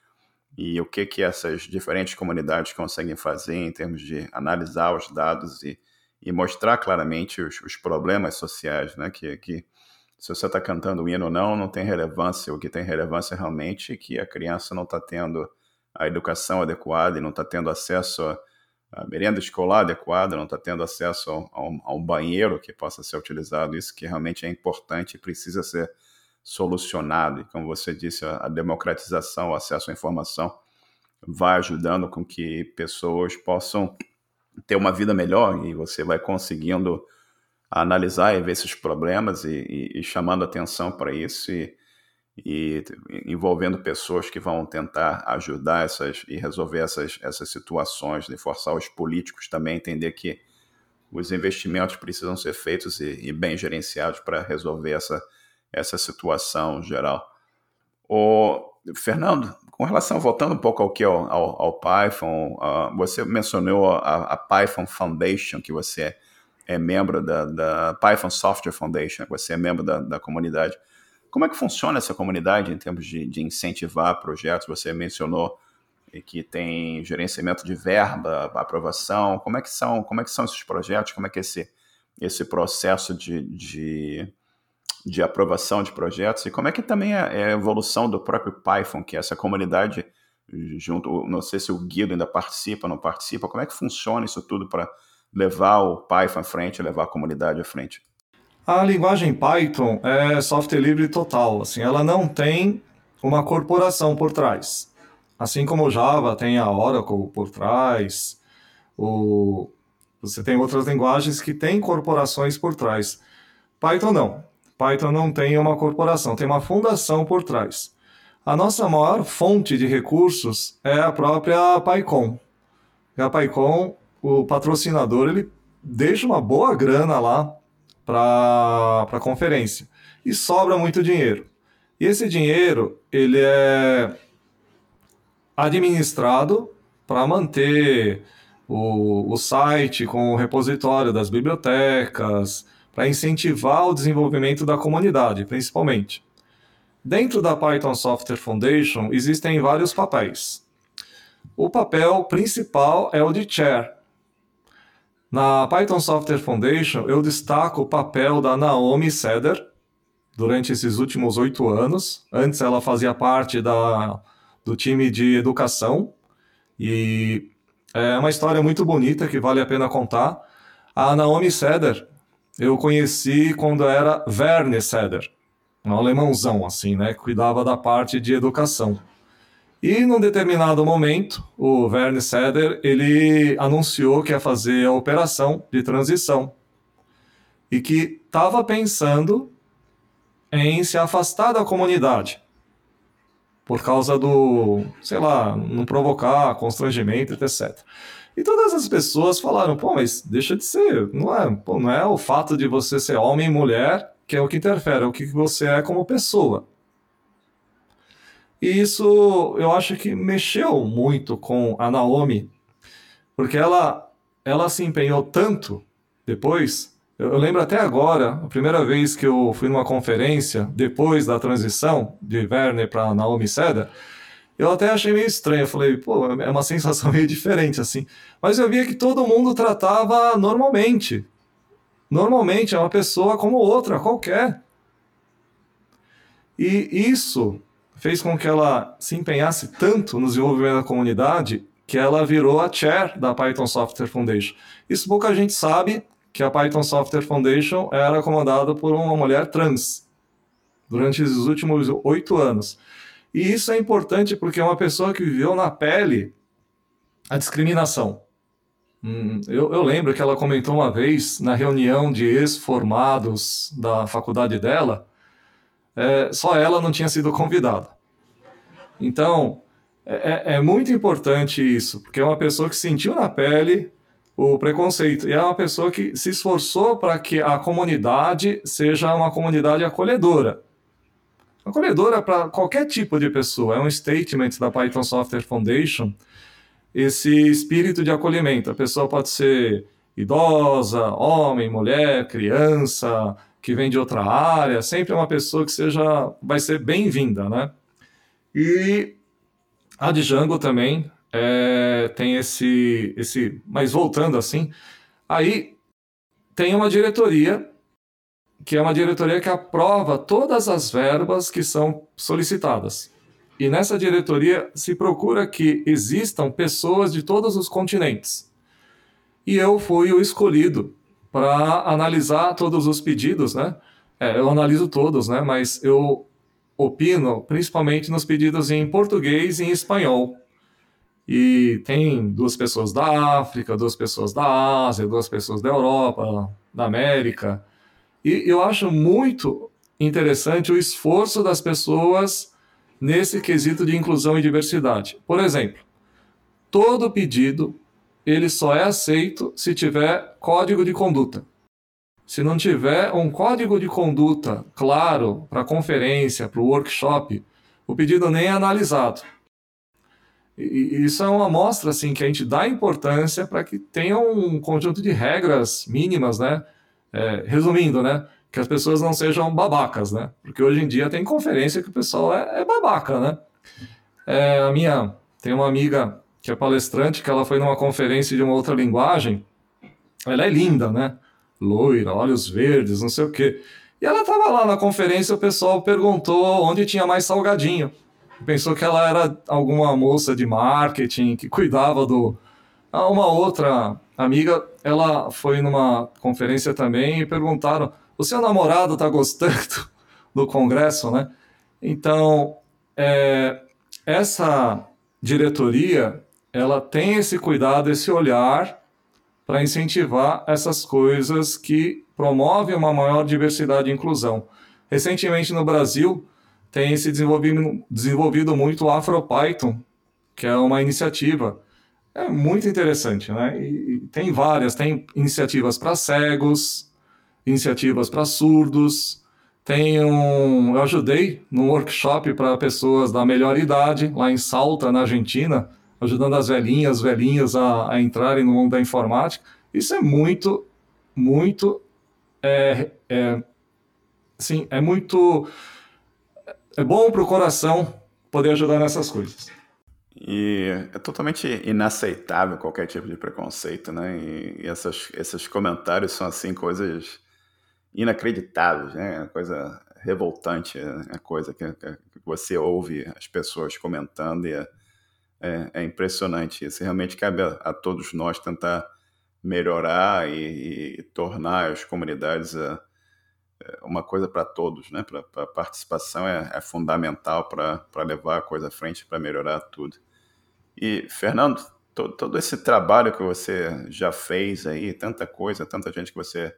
e o que que essas diferentes comunidades conseguem fazer em termos de analisar os dados e, e mostrar claramente os, os, problemas sociais, né? Que, que se você está cantando o hino ou não, não tem relevância. O que tem relevância realmente é que a criança não está tendo a educação adequada e não está tendo acesso a, a merenda escolar adequada, não está tendo acesso a, um, a banheiro que possa ser utilizado. Isso que realmente é importante e precisa ser solucionado. E como você disse, a, democratização, o acesso à informação vai ajudando com que pessoas possam ter uma vida melhor e você vai conseguindo analisar e ver esses problemas e, e, e chamando atenção para isso e, e, envolvendo pessoas que vão tentar ajudar essas e resolver essas, essas situações, de forçar os políticos também a entender que os investimentos precisam ser feitos e, bem gerenciados para resolver essa, essa situação geral. O Fernando, com relação, voltando um pouco ao que ao, ao, ao Python, uh, você mencionou a, a, Python Foundation, que você é, é membro da, da, Python Software Foundation, você é membro da, da, comunidade. Como é que funciona essa comunidade em termos de, de incentivar projetos? Você mencionou que tem gerenciamento de verba, aprovação. Como é que são, como é que são esses projetos? Como é que é esse, esse processo de, de de aprovação de projetos e como é que também é, é a evolução do próprio Python, que é essa comunidade junto, não sei se o Guido ainda participa, não participa, como é que funciona isso tudo para levar o Python à frente, levar a comunidade à frente? A linguagem Python é software livre total, assim, ela não tem uma corporação por trás. Assim como o Java tem a Oracle por trás, o... você tem outras linguagens que têm corporações por trás. Python não. Python não tem uma corporação, tem uma fundação por trás. A nossa maior fonte de recursos é a própria PyCon. A PyCon, o patrocinador, ele deixa uma boa grana lá para a conferência e sobra muito dinheiro. E esse dinheiro ele é administrado para manter o, o site com o repositório das bibliotecas, para incentivar o desenvolvimento da comunidade, principalmente. Dentro da Python Software Foundation existem vários papéis. O papel principal é o de chair. Na Python Software Foundation, eu destaco o papel da Naomi Seder durante esses últimos oito anos. Antes, ela fazia parte da, do time de educação e é uma história muito bonita que vale a pena contar. A Naomi Seder eu conheci quando era Werner Seder, um alemãozão assim, né, que cuidava da parte de educação. E num determinado momento, o Werner Seder, ele anunciou que ia fazer a operação de transição e que estava pensando em se afastar da comunidade por causa do, sei lá, não provocar constrangimento, etc. E todas as pessoas falaram, pô, mas deixa de ser, não é, pô, não é o fato de você ser homem e mulher que é o que interfere, é o que você é como pessoa. E isso eu acho que mexeu muito com a Naomi, porque ela, ela se empenhou tanto depois. Eu, eu lembro até agora, a primeira vez que eu fui numa conferência, depois da transição de Werner para Naomi Seda, eu até achei meio estranho. Eu falei, pô, é uma sensação *laughs* meio diferente assim. Mas eu via que todo mundo tratava normalmente. Normalmente é uma pessoa como outra, qualquer. E isso fez com que ela se empenhasse tanto no desenvolvimento da comunidade que ela virou a chair da Python Software Foundation. Isso pouca gente sabe que a Python Software Foundation era comandada por uma mulher trans durante os últimos oito anos. E isso é importante porque é uma pessoa que viveu na pele a discriminação. Hum, eu, eu, lembro que ela comentou uma vez na reunião de ex-formados da faculdade dela, é, só ela não tinha sido convidada. Então, é, é, é muito importante isso, porque é uma pessoa que sentiu na pele o preconceito. E é uma pessoa que se esforçou para que a comunidade seja uma comunidade acolhedora. Acolhedora para qualquer tipo de pessoa. É um statement da Python Software Foundation, esse espírito de acolhimento. A pessoa pode ser idosa, homem, mulher, criança, que vem de outra área, sempre é uma pessoa que seja, vai ser bem-vinda, né? E a Django também é, tem esse, esse, mas voltando assim, aí tem uma diretoria que é uma diretoria que aprova todas as verbas que são solicitadas. E nessa diretoria se procura que existam pessoas de todos os continentes. E eu fui o escolhido para analisar todos os pedidos, né? É, eu analiso todos, né? Mas eu opino principalmente nos pedidos em português e em espanhol. E tem duas pessoas da África, duas pessoas da Ásia, duas pessoas da Europa, da América. E eu acho muito interessante o esforço das pessoas nesse quesito de inclusão e diversidade. Por exemplo, todo pedido ele só é aceito se tiver código de conduta. Se não tiver um código de conduta claro para a conferência, para o workshop, o pedido nem é analisado. E isso é uma amostra assim que a gente dá importância para que tenha um conjunto de regras mínimas, né, é, resumindo, né? Que as pessoas não sejam babacas, né? Porque hoje em dia tem conferência que o pessoal é, é babaca, né? É, a minha tem uma amiga que é palestrante que ela foi numa conferência de uma outra linguagem. Ela é linda, né? Loira, olhos verdes, não sei o quê. E ela estava lá na conferência, o pessoal perguntou onde tinha mais salgadinho. Pensou que ela era alguma moça de marketing que cuidava do. Ah, uma outra amiga, ela foi numa conferência também e perguntaram: o seu namorado está gostando *laughs* do congresso, né? Então, é, essa diretoria, ela tem esse cuidado, esse olhar para incentivar essas coisas que promovem uma maior diversidade e inclusão. Recentemente no Brasil tem se desenvolvido, desenvolvido muito o AfroPython, que é uma iniciativa é muito interessante, né? E, e tem várias, tem iniciativas para cegos, iniciativas para surdos, tem um, eu ajudei num workshop para pessoas da melhor idade lá em Salta, na Argentina, ajudando as velhinhas, velhinhos a, a entrarem no mundo da informática. Isso é muito, muito, é, é, sim, é muito, é bom para o coração poder ajudar nessas coisas. E é totalmente inaceitável qualquer tipo de preconceito, né? E, essas, esses comentários são, assim, coisas inacreditáveis, né? Coisa revoltante, é coisa que, que, você ouve as pessoas comentando e é, é, é impressionante. Isso realmente cabe a, a, todos nós tentar melhorar e, e tornar as comunidades a, é, uma coisa para todos, né? Para a participação é, é fundamental para levar a coisa à frente, para melhorar tudo. E, Fernando, to, todo esse trabalho que você já fez aí, tanta coisa, tanta gente que você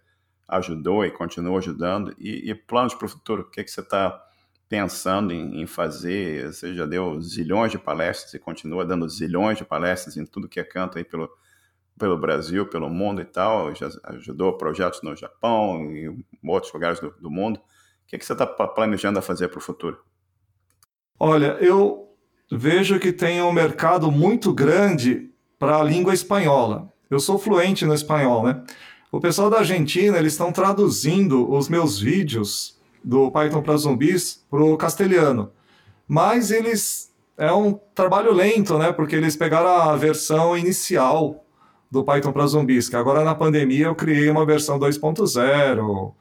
ajudou e continua ajudando, e, e planos para o futuro, o que, é que você está pensando em, em, fazer? Você já deu zilhões de palestras e continua dando zilhões de palestras em tudo que é canto aí pelo, pelo Brasil, pelo mundo e tal, já ajudou projetos no Japão e outros lugares do, do mundo. O que, é que você está planejando a fazer para o futuro? Olha, eu vejo que tem um mercado muito grande para a língua espanhola. Eu sou fluente no espanhol, né? O pessoal da Argentina, eles estão traduzindo os meus vídeos do Python para zumbis para o castelhano. Mas eles é um trabalho lento, né? Porque eles pegaram a versão inicial do Python para zumbis, que agora na pandemia eu criei uma versão 2.0.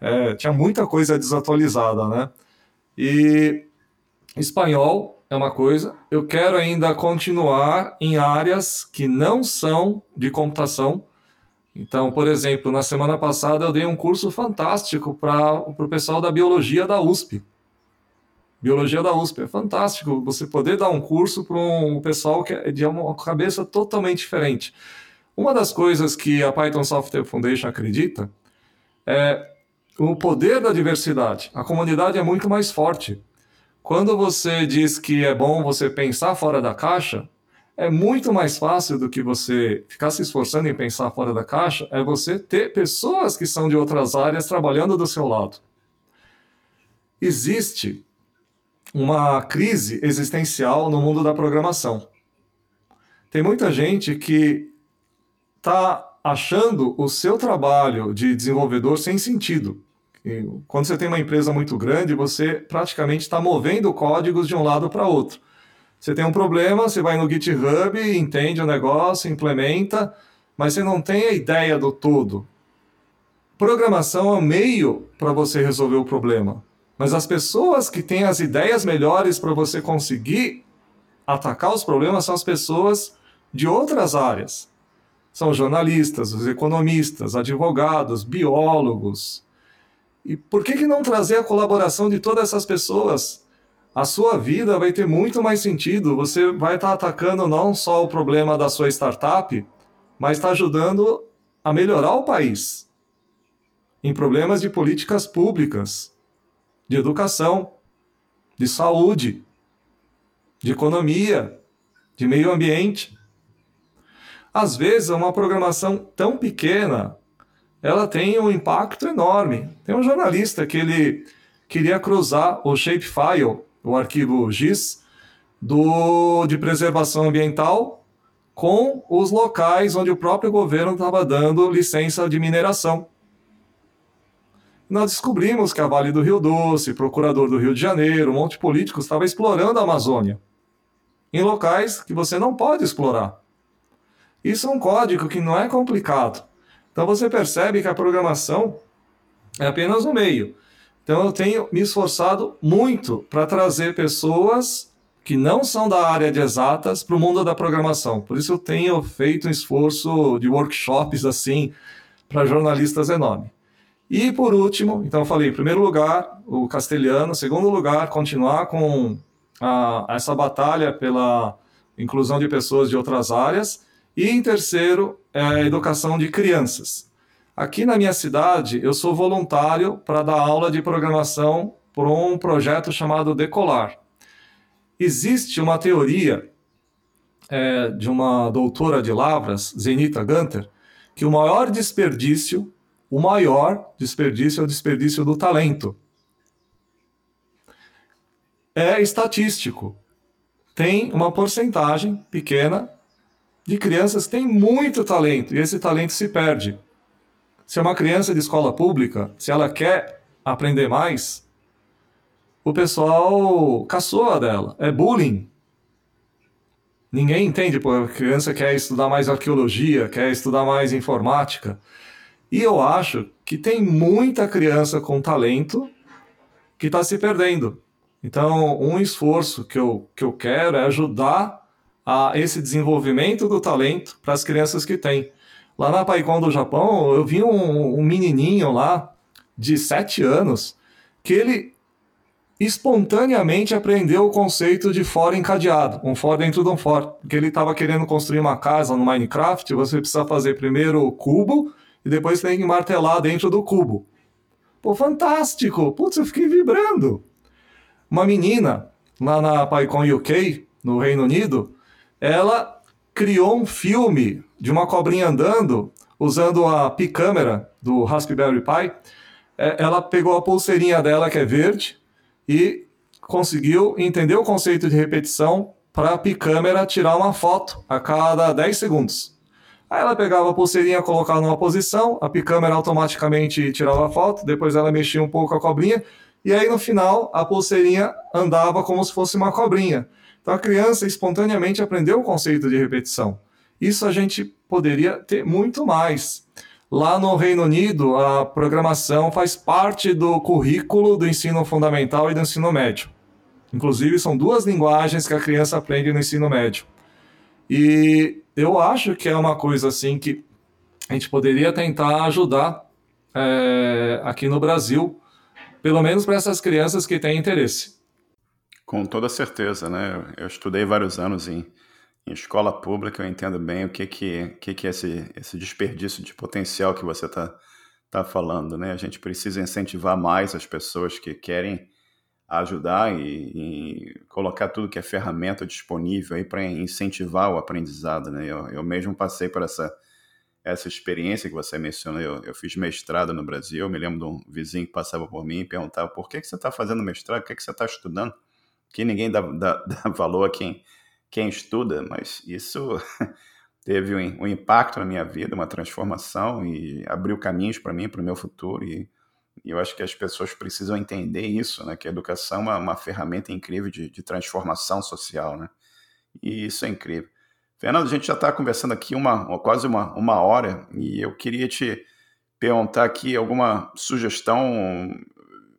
É, tinha muita coisa desatualizada, né? E espanhol é uma coisa. Eu quero ainda continuar em áreas que não são de computação. Então, por exemplo, na semana passada eu dei um curso fantástico para o pessoal da biologia da USP. Biologia da USP é fantástico você poder dar um curso para um pessoal que é de uma cabeça totalmente diferente. Uma das coisas que a Python Software Foundation acredita é o poder da diversidade. A comunidade é muito mais forte. Quando você diz que é bom você pensar fora da caixa, é muito mais fácil do que você ficar se esforçando em pensar fora da caixa, é você ter pessoas que são de outras áreas trabalhando do seu lado. Existe uma crise existencial no mundo da programação. Tem muita gente que está achando o seu trabalho de desenvolvedor sem sentido. Quando você tem uma empresa muito grande, você praticamente está movendo códigos de um lado para outro. Você tem um problema, você vai no GitHub, entende o negócio, implementa, mas você não tem a ideia do todo. Programação é um meio para você resolver o problema. Mas as pessoas que têm as ideias melhores para você conseguir atacar os problemas são as pessoas de outras áreas. São jornalistas, os economistas, advogados, biólogos, e por que, que não trazer a colaboração de todas essas pessoas? A sua vida vai ter muito mais sentido. Você vai estar atacando não só o problema da sua startup, mas está ajudando a melhorar o país em problemas de políticas públicas, de educação, de saúde, de economia, de meio ambiente. Às vezes, uma programação tão pequena ela tem um impacto enorme. Tem um jornalista que ele queria cruzar o shapefile, o arquivo GIS, do, de preservação ambiental com os locais onde o próprio governo estava dando licença de mineração. Nós descobrimos que a Vale do Rio Doce, procurador do Rio de Janeiro, um monte de políticos estava explorando a Amazônia em locais que você não pode explorar. Isso é um código que não é complicado. Então você percebe que a programação é apenas um meio. Então eu tenho me esforçado muito para trazer pessoas que não são da área de exatas para o mundo da programação. Por isso eu tenho feito um esforço de workshops assim para jornalistas enorme. E por último, então eu falei, em primeiro lugar, o castelhano, segundo lugar, continuar com a, essa batalha pela inclusão de pessoas de outras áreas e em terceiro, é a educação de crianças. Aqui na minha cidade, eu sou voluntário para dar aula de programação por um projeto chamado Decolar. Existe uma teoria é, de uma doutora de Lavras, Zenita Gunter, que o maior desperdício, o maior desperdício é o desperdício do talento. É estatístico. tem uma porcentagem pequena de crianças que têm muito talento e esse talento se perde. Se é uma criança de escola pública, se ela quer aprender mais, o pessoal caçoa dela, é bullying. Ninguém entende, pô, a criança quer estudar mais arqueologia, quer estudar mais informática. E eu acho que tem muita criança com talento que está se perdendo. Então, um esforço que eu, que eu quero é ajudar a esse desenvolvimento do talento para as crianças que têm. Lá na Paicon do Japão, eu vi um, um menininho lá de 7 anos que ele espontaneamente aprendeu o conceito de for encadeado, um for dentro de um for, porque ele estava querendo construir uma casa no Minecraft, você precisa fazer primeiro o cubo e depois tem que martelar dentro do cubo. Pô, fantástico! Putz, eu fiquei vibrando. Uma menina lá na PyCon UK, no Reino Unido, ela criou um filme de uma cobrinha andando usando a Pi-câmera do Raspberry Pi. É, ela pegou a pulseirinha dela, que é verde, e conseguiu entender o conceito de repetição para a Picâmera tirar uma foto a cada 10 segundos. Aí ela pegava a pulseirinha, colocava numa posição, a Picâmera automaticamente tirava a foto, depois ela mexia um pouco a cobrinha, e aí no final a pulseirinha andava como se fosse uma cobrinha. Então a criança espontaneamente aprendeu o conceito de repetição. Isso a gente poderia ter muito mais. Lá no Reino Unido, a programação faz parte do currículo do ensino fundamental e do ensino médio. Inclusive, são duas linguagens que a criança aprende no ensino médio. E eu acho que é uma coisa assim que a gente poderia tentar ajudar é, aqui no Brasil, pelo menos para essas crianças que têm interesse. Com toda certeza, né? Eu estudei vários anos em em escola pública eu entendo bem o que que, que, que é esse, esse desperdício de potencial que você está tá falando, né? A gente precisa incentivar mais as pessoas que querem ajudar e, e colocar tudo que é ferramenta disponível aí para incentivar o aprendizado, né? Eu, eu mesmo passei por essa essa experiência que você mencionou, eu, eu fiz mestrado no Brasil, me lembro de um vizinho que passava por mim e perguntava por que, que você está fazendo mestrado, o que, que você está estudando? Que ninguém dá, dá, dá valor a quem quem estuda, mas isso *laughs* teve um, um, impacto na minha vida, uma transformação e abriu caminhos para mim, para o meu futuro. E, e, eu acho que as pessoas precisam entender isso, né? Que a educação é uma, ferramenta incrível de, de, transformação social, né? E isso é incrível. Fernando, a gente já está conversando aqui uma, quase uma, uma hora e eu queria te perguntar aqui alguma sugestão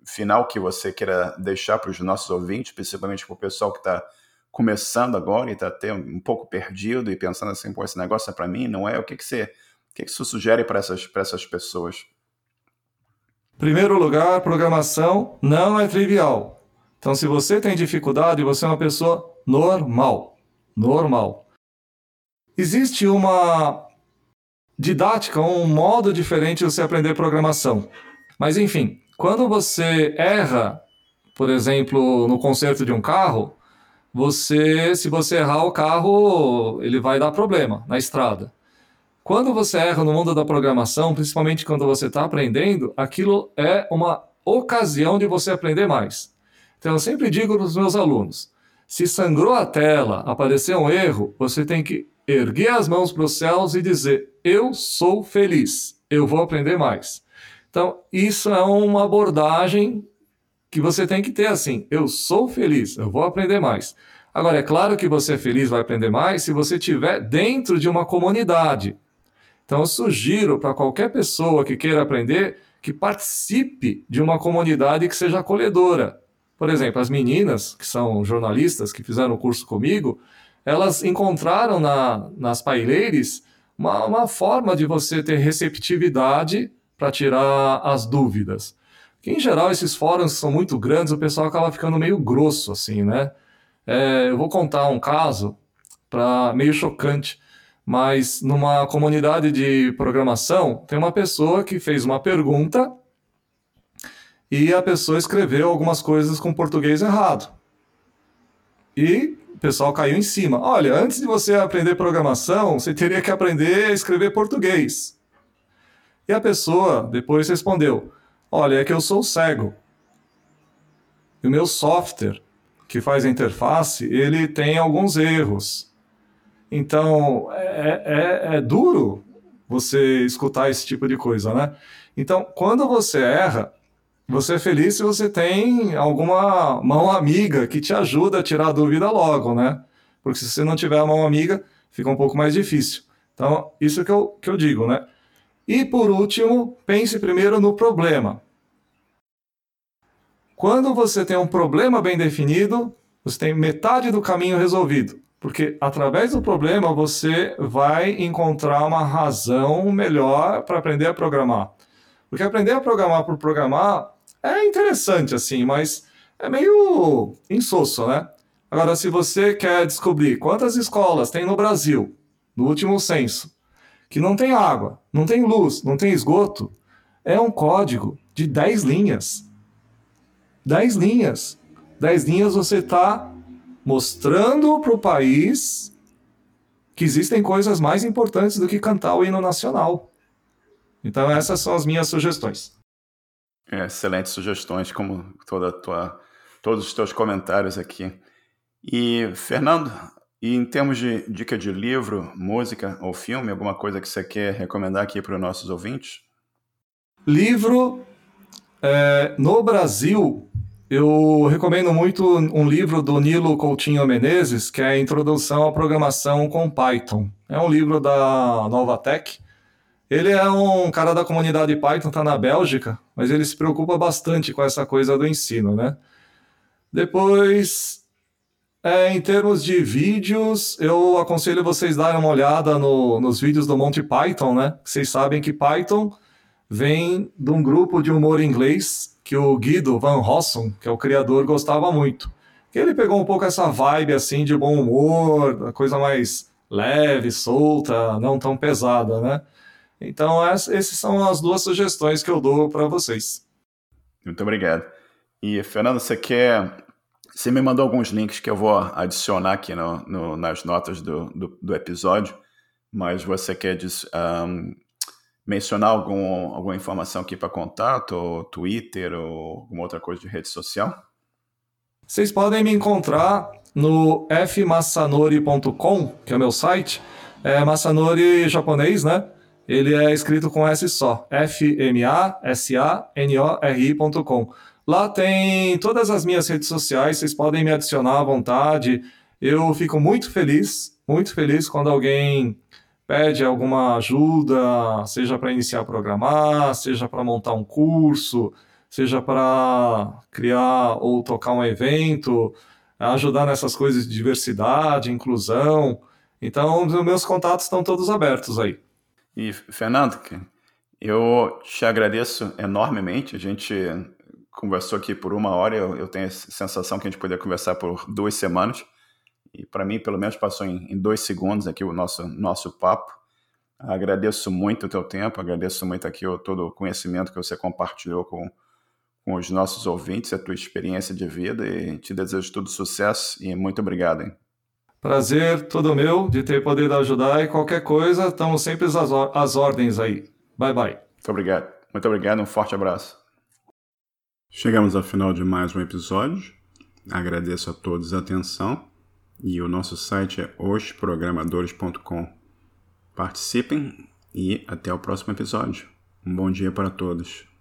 final que você queira deixar para os nossos ouvintes, principalmente para o pessoal que está começando agora e está até um pouco perdido e pensando assim, pô, esse negócio é para mim, não é? O que, que você, o que, que você sugere para essas, essas pessoas? Primeiro lugar, programação não é trivial. Então, se você tem dificuldade, você é uma pessoa normal. Normal. Existe uma didática, um modo diferente de você aprender programação. Mas, enfim, quando você erra, por exemplo, no conserto de um carro, você, se você errar o carro, ele vai dar problema na estrada. Quando você erra no mundo da programação, principalmente quando você está aprendendo, aquilo é uma ocasião de você aprender mais. Então eu sempre digo para os meus alunos: se sangrou a tela, apareceu um erro, você tem que erguer as mãos para os céus e dizer: Eu sou feliz, eu vou aprender mais. Então, isso é uma abordagem que você tem que ter assim: eu sou feliz, eu vou aprender mais. Agora, é claro que você é feliz, vai aprender mais se você estiver dentro de uma comunidade. Então, eu sugiro para qualquer pessoa que queira aprender que participe de uma comunidade que seja acolhedora. Por exemplo, as meninas, que são jornalistas, que fizeram o curso comigo, elas encontraram na, nas paileires uma, uma forma de você ter receptividade para tirar as dúvidas. Que, em geral, esses fóruns são muito grandes, o pessoal acaba ficando meio grosso, assim, né? É, eu vou contar um caso para meio chocante, mas numa comunidade de programação tem uma pessoa que fez uma pergunta e a pessoa escreveu algumas coisas com português errado. E o pessoal caiu em cima. Olha, antes de você aprender programação, você teria que aprender a escrever português. E a pessoa depois respondeu: Olha, é que eu sou cego. E o meu software, que faz a interface, ele tem alguns erros. Então, é, é, é duro você escutar esse tipo de coisa, né? Então, quando você erra, você é feliz se você tem alguma mão amiga que te ajuda a tirar a dúvida logo, né? Porque se você não tiver a mão amiga, fica um pouco mais difícil. Então, isso que eu, que eu digo, né? E por último, pense primeiro no problema. Quando você tem um problema bem definido, você tem metade do caminho resolvido. Porque através do problema você vai encontrar uma razão melhor para aprender a programar. Porque aprender a programar por programar é interessante, assim, mas é meio insosso, né? Agora, se você quer descobrir quantas escolas tem no Brasil, no último censo, que não tem água, não tem luz, não tem esgoto, é um código de 10 linhas. 10 linhas. 10 linhas você está mostrando para o país que existem coisas mais importantes do que cantar o hino nacional. Então essas são as minhas sugestões. É, excelentes sugestões, como toda tua, todos os teus comentários aqui. E, Fernando, e em termos de dica de livro, música ou filme, alguma coisa que você quer recomendar aqui para os nossos ouvintes? Livro, é, no Brasil, eu recomendo muito um livro do Nilo Coutinho Menezes, que é Introdução à Programação com Python. É um livro da Nova Tech. Ele é um cara da comunidade Python, está na Bélgica, mas ele se preocupa bastante com essa coisa do ensino, né? Depois, é, em termos de vídeos, eu aconselho vocês darem uma olhada no, nos vídeos do Monty Python, né? Vocês sabem que Python vem de um grupo de humor inglês que o Guido Van Rossum, que é o criador, gostava muito. Ele pegou um pouco essa vibe assim de bom humor, coisa mais leve, solta, não tão pesada, né? Então, essas são as duas sugestões que eu dou para vocês. Muito obrigado. E, Fernando, você quer. Você me mandou alguns links que eu vou adicionar aqui no, no nas notas do, do, do, episódio, mas você quer um, mencionar algum, alguma informação aqui para contato, ou Twitter, ou alguma outra coisa de rede social? Vocês podem me encontrar no fmassanori.com, que é o meu site. É Massanori japonês, né? Ele é escrito com S só. F-M-A-S-A-N-O-R-I.com. Lá tem todas as minhas redes sociais, vocês podem me adicionar à vontade. Eu fico muito feliz, muito feliz quando alguém pede alguma ajuda, seja para iniciar a programar, seja para montar um curso, seja para criar ou tocar um evento, ajudar nessas coisas de diversidade, inclusão. Então, os meus contatos estão todos abertos aí. E, Fernando, eu te agradeço enormemente. A gente conversou aqui por uma hora, eu, eu tenho a sensação que a gente poderia conversar por duas semanas e para mim, pelo menos, passou em, em, dois segundos aqui o nosso, nosso papo. Agradeço muito o teu tempo, agradeço muito aqui o, todo o conhecimento que você compartilhou com, com os nossos ouvintes, a tua experiência de vida e te desejo todo sucesso e muito obrigado. Hein? Prazer todo meu de ter podido ajudar e qualquer coisa, estamos sempre às, às ordens aí. Bye, bye. Muito obrigado. Muito obrigado, um forte abraço. Chegamos ao final de mais um episódio. Agradeço a todos a atenção e o nosso site é osprogramadores.com. Participem e até o próximo episódio. Um bom dia para todos.